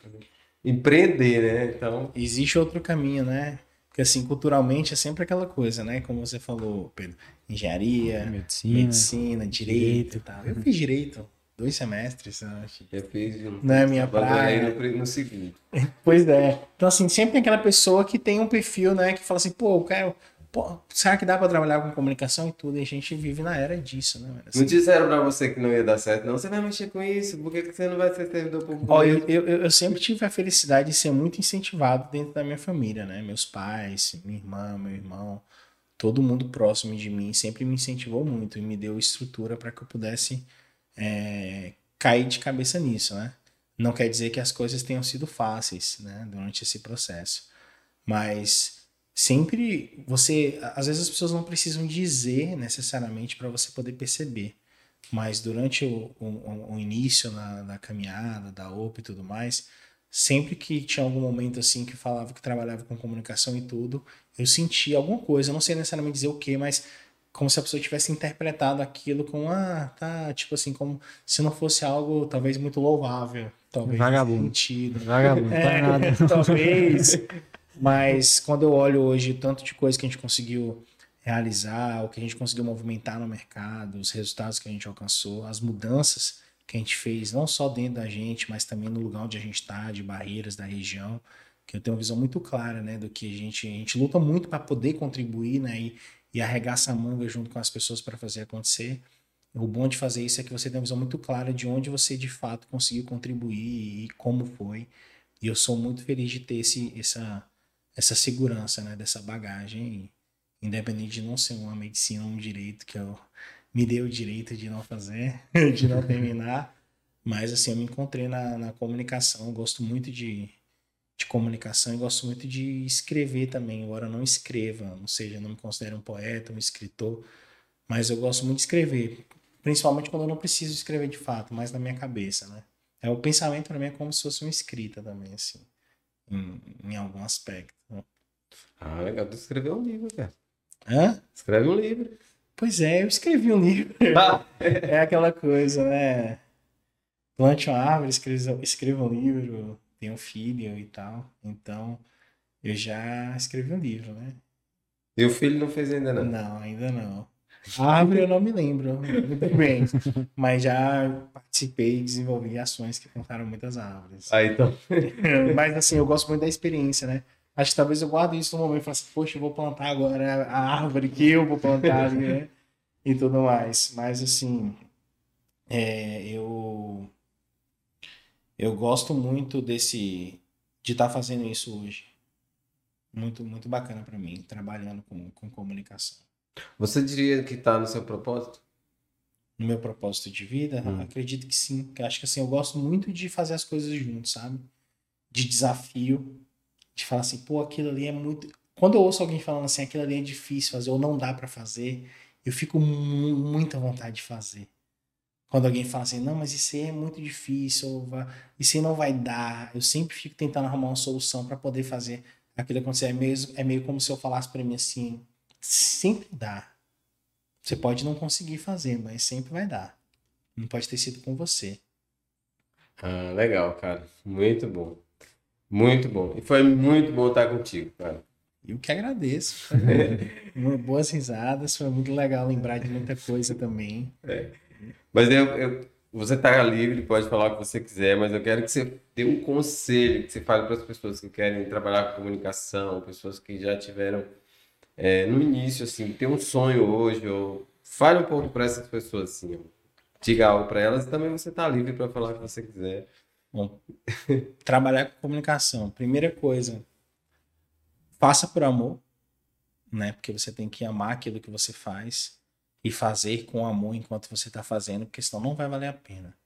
A: empreender, né? Então,
C: Existe outro caminho, né? Porque assim, culturalmente é sempre aquela coisa, né? Como você falou, Pedro, engenharia,
B: Medicina.
C: medicina, direito e tal. Eu fiz direito dois semestres, eu acho.
A: eu fiz um
C: Não é minha praia.
A: no, no segundo.
C: Pois é. Então, assim, sempre tem aquela pessoa que tem um perfil, né? Que fala assim, pô, eu quero. Pô, será que dá pra trabalhar com comunicação e tudo? E a gente vive na era disso, né? Assim,
A: Não disseram pra você que não ia dar certo, não. Você vai mexer com isso, por que que você não vai ser servidor público?
C: Ó, eu, eu, eu sempre tive a felicidade de ser muito incentivado dentro da minha família, né? Meus pais, minha irmã, meu irmão, todo mundo próximo de mim sempre me incentivou muito e me deu estrutura para que eu pudesse é, cair de cabeça nisso, né? Não quer dizer que as coisas tenham sido fáceis, né? Durante esse processo, mas sempre você, às vezes as pessoas não precisam dizer necessariamente para você poder perceber mas durante o, o, o início na, da caminhada, da OP e tudo mais, sempre que tinha algum momento assim que falava que trabalhava com comunicação e tudo, eu sentia alguma coisa, eu não sei necessariamente dizer o que, mas como se a pessoa tivesse interpretado aquilo como, ah, tá, tipo assim, como se não fosse algo talvez muito louvável, talvez
B: Vagabundo.
C: nesse sentido.
B: Vagabundo, faz nada.
C: É, talvez. Mas quando eu olho hoje tanto de coisa que a gente conseguiu realizar, o que a gente conseguiu movimentar no mercado, os resultados que a gente alcançou, as mudanças que a gente fez, não só dentro da gente, mas também no lugar onde a gente está, de barreiras da região, que eu tenho uma visão muito clara, né, do que a gente, a gente luta muito para poder contribuir, né, e, e arregaça a manga junto com as pessoas para fazer acontecer. O bom de fazer isso é que você tem uma visão muito clara de onde você de fato conseguiu contribuir e como foi. E eu sou muito feliz de ter esse, essa, essa segurança, né, dessa bagagem, independente de não ser uma medicina ou um direito que eu me dei o direito de não fazer, de não terminar. Mas assim, eu me encontrei na, na comunicação, eu gosto muito de, de comunicação e gosto muito de escrever também, embora eu não escreva, não seja, eu não me considero um poeta, um escritor, mas eu gosto muito de escrever, principalmente quando eu não preciso escrever de fato, mas na minha cabeça, né? É o pensamento para mim é como se fosse uma escrita também, assim, em, em algum aspecto.
A: Ah, legal. Tu escreveu um livro, cara.
C: Hã?
A: Escreve um livro.
C: Pois é, eu escrevi um livro. É aquela coisa, né? Plante uma árvore, escreva, escreva um livro, tenha um filho e tal. Então, eu já escrevi um livro, né?
A: E o filho não fez ainda, não.
C: Não, ainda não. Árvore eu não me lembro muito bem, mas já participei e desenvolvi ações que plantaram muitas árvores.
A: Ah, então.
C: Mas assim, eu gosto muito da experiência, né? Acho que talvez eu guarde isso no momento e fale assim, poxa, eu vou plantar agora a árvore que eu vou plantar né? E tudo mais. Mas assim, é, eu eu gosto muito desse de estar fazendo isso hoje. Muito, muito bacana para mim, trabalhando com, com comunicação.
A: Você diria que tá no seu propósito?
C: No meu propósito de vida,
A: Hum.
C: acredito que sim. Acho que assim, eu gosto muito de fazer as coisas juntos, sabe? De desafio, de falar assim, pô, aquilo ali é muito. Quando eu ouço alguém falando assim, aquilo ali é difícil fazer ou não dá pra fazer, eu fico mu- muita vontade de fazer. Quando alguém fala assim, não, mas isso aí é muito difícil, ou vai- isso aí não vai dar. Eu sempre fico tentando arrumar uma solução para poder fazer aquilo acontecer. É, mesmo, é meio como se eu falasse para mim assim, sempre dá. Você pode não conseguir fazer, mas sempre vai dar. Não pode ter sido com você.
A: Ah, legal, cara. Muito bom. Muito bom. E foi muito bom estar contigo, cara.
C: Eu que agradeço. Uma- Boas risadas, foi muito legal lembrar de muita coisa também.
A: Mas eu, eu- você tá livre, pode falar o que você quiser, mas eu quero que você dê um conselho, que você fale para as pessoas que querem trabalhar com comunicação, pessoas que já tiveram é, no início, assim, tem um sonho hoje, ou fale um pouco para essas pessoas, assim, diga algo para elas e também você tá livre para falar o que você quiser.
C: Bom, trabalhar com comunicação. Primeira coisa, faça por amor, né? Porque você tem que amar aquilo que você faz e fazer com amor enquanto você está fazendo, porque senão não vai valer a pena.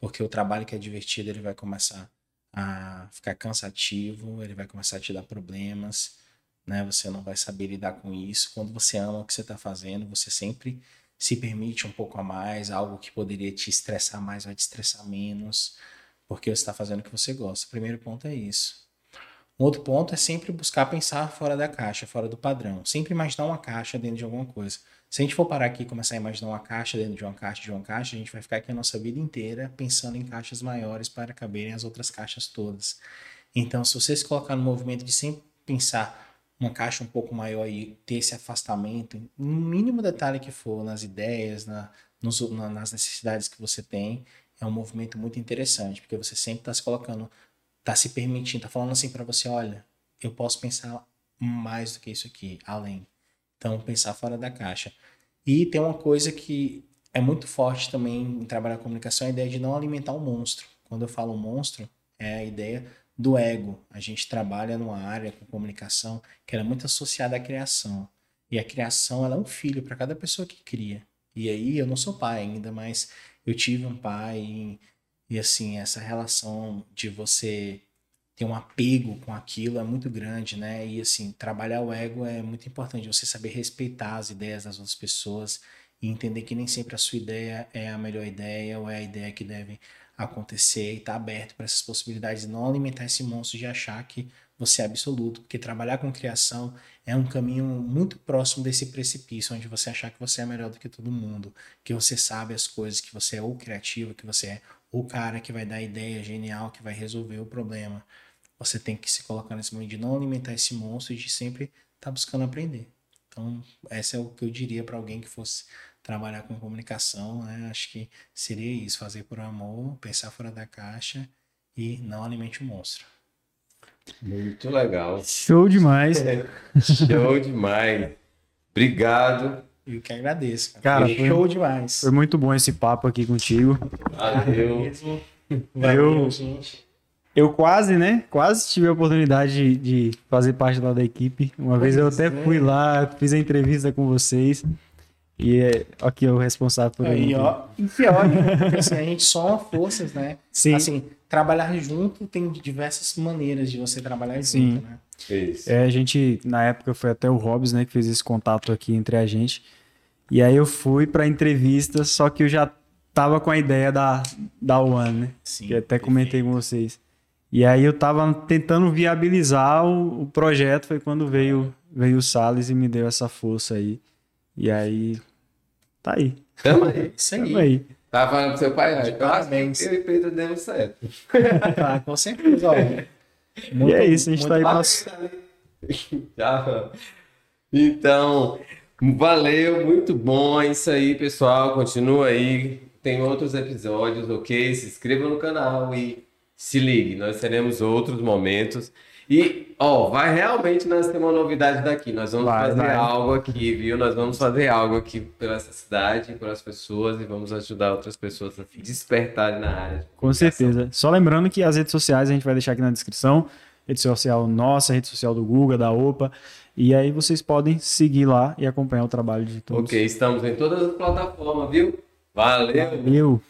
C: Porque o trabalho que é divertido, ele vai começar a ficar cansativo, ele vai começar a te dar problemas, né? Você não vai saber lidar com isso. Quando você ama o que você está fazendo, você sempre se permite um pouco a mais, algo que poderia te estressar mais vai te estressar menos porque você está fazendo o que você gosta. O primeiro ponto é isso. Um outro ponto é sempre buscar pensar fora da caixa, fora do padrão. Sempre imaginar uma caixa dentro de alguma coisa. Se a gente for parar aqui e começar a imaginar uma caixa dentro de uma caixa de uma caixa, a gente vai ficar aqui a nossa vida inteira pensando em caixas maiores para caberem as outras caixas todas. Então, se você se colocar no movimento de sempre pensar uma caixa um pouco maior e ter esse afastamento, no mínimo detalhe que for, nas ideias, na, nos- na- nas necessidades que você tem, é um movimento muito interessante, porque você sempre está se colocando, está se permitindo, está falando assim para você, olha, eu posso pensar mais do que isso aqui, além. Então, pensar fora da caixa. E tem uma coisa que é muito forte também em trabalhar com comunicação, a ideia de não alimentar o monstro. Quando eu falo monstro, é a ideia do ego. A gente trabalha numa área com comunicação que ela é muito associada à criação. E a criação ela é um filho para cada pessoa que cria. E aí, eu não sou pai ainda, mas eu tive um pai e, e, assim, essa relação de você ter um apego com aquilo é muito grande, né? E assim, trabalhar o ego é muito importante, você saber respeitar as ideias das outras pessoas e entender que nem sempre a sua ideia é a melhor ideia ou é a ideia que deve acontecer e estar aberto para essas possibilidades e não alimentar esse monstro de achar que você é absoluto, porque trabalhar com criação é um caminho muito próximo desse precipício, onde você achar que você é melhor do que todo mundo, que você sabe as coisas, que você é o criativo, que você é o cara que vai dar ideia genial, que vai resolver o problema. Você tem que se colocar nesse momento de não alimentar esse monstro e de sempre estar buscando aprender. Então, essa é o que eu diria para alguém que fosse trabalhar com comunicação, né? Acho que seria isso, fazer por amor, pensar fora da caixa e não alimente o monstro.
A: Muito legal.
B: Show demais.
A: Show demais. Obrigado.
C: Eu que agradeço.
B: Cara,
C: Foi
B: foi-
C: show demais.
B: Foi muito bom esse papo aqui contigo.
A: Valeu.
C: Valeu,
B: Eu-
C: gente.
B: Eu quase, né? Quase tive a oportunidade de, de fazer parte lá da equipe. Uma vez eu
C: Pois
B: até
C: é.
B: fui lá, fiz a entrevista com vocês. E é aqui o responsável por
C: Aí, ó. E que ótimo, porque assim, a gente soma forças, né?
B: Sim.
C: Assim, trabalhar junto tem diversas maneiras de você trabalhar
B: Sim.
C: junto, né?
A: Isso.
B: É, a gente, na época, foi até o Hobbs, né, que fez esse contato aqui entre a gente. E aí eu fui pra entrevista, só que eu já tava com a ideia da, da One, né?
C: Sim.
B: que até comentei com vocês. E aí eu tava tentando viabilizar o, o projeto, foi quando veio, veio o Salles e me deu essa força aí. E aí, tá aí,
A: Tamo aí.
C: Isso
B: tamo
C: aí.
B: aí.
A: Tava falando pro seu pai, acho
C: Parabéns.
A: eu e Pedro demos certo.
C: Tá, com certeza. Ó.
B: e é isso, a gente tá aí pra...
A: Já. Então, valeu, muito bom. É isso aí, pessoal. Continua aí. Tem outros episódios, ok? Se inscreva no canal e se ligue. Nós teremos outros momentos. E, ó, vai realmente nós temos uma novidade daqui. Nós vamos
B: Vai,
A: fazer
B: vai.
A: algo aqui, viu? Nós vamos fazer algo aqui pela essa cidade, pelas pessoas e vamos ajudar outras pessoas a se despertarem na área.
B: Com certeza. Só lembrando que as redes sociais a gente vai deixar aqui na descrição. Rede social nossa, rede social do Guga, da OPA. E aí vocês podem seguir lá e acompanhar o trabalho de todos.
A: Ok, estamos em todas as plataformas, viu? Valeu!
B: Valeu!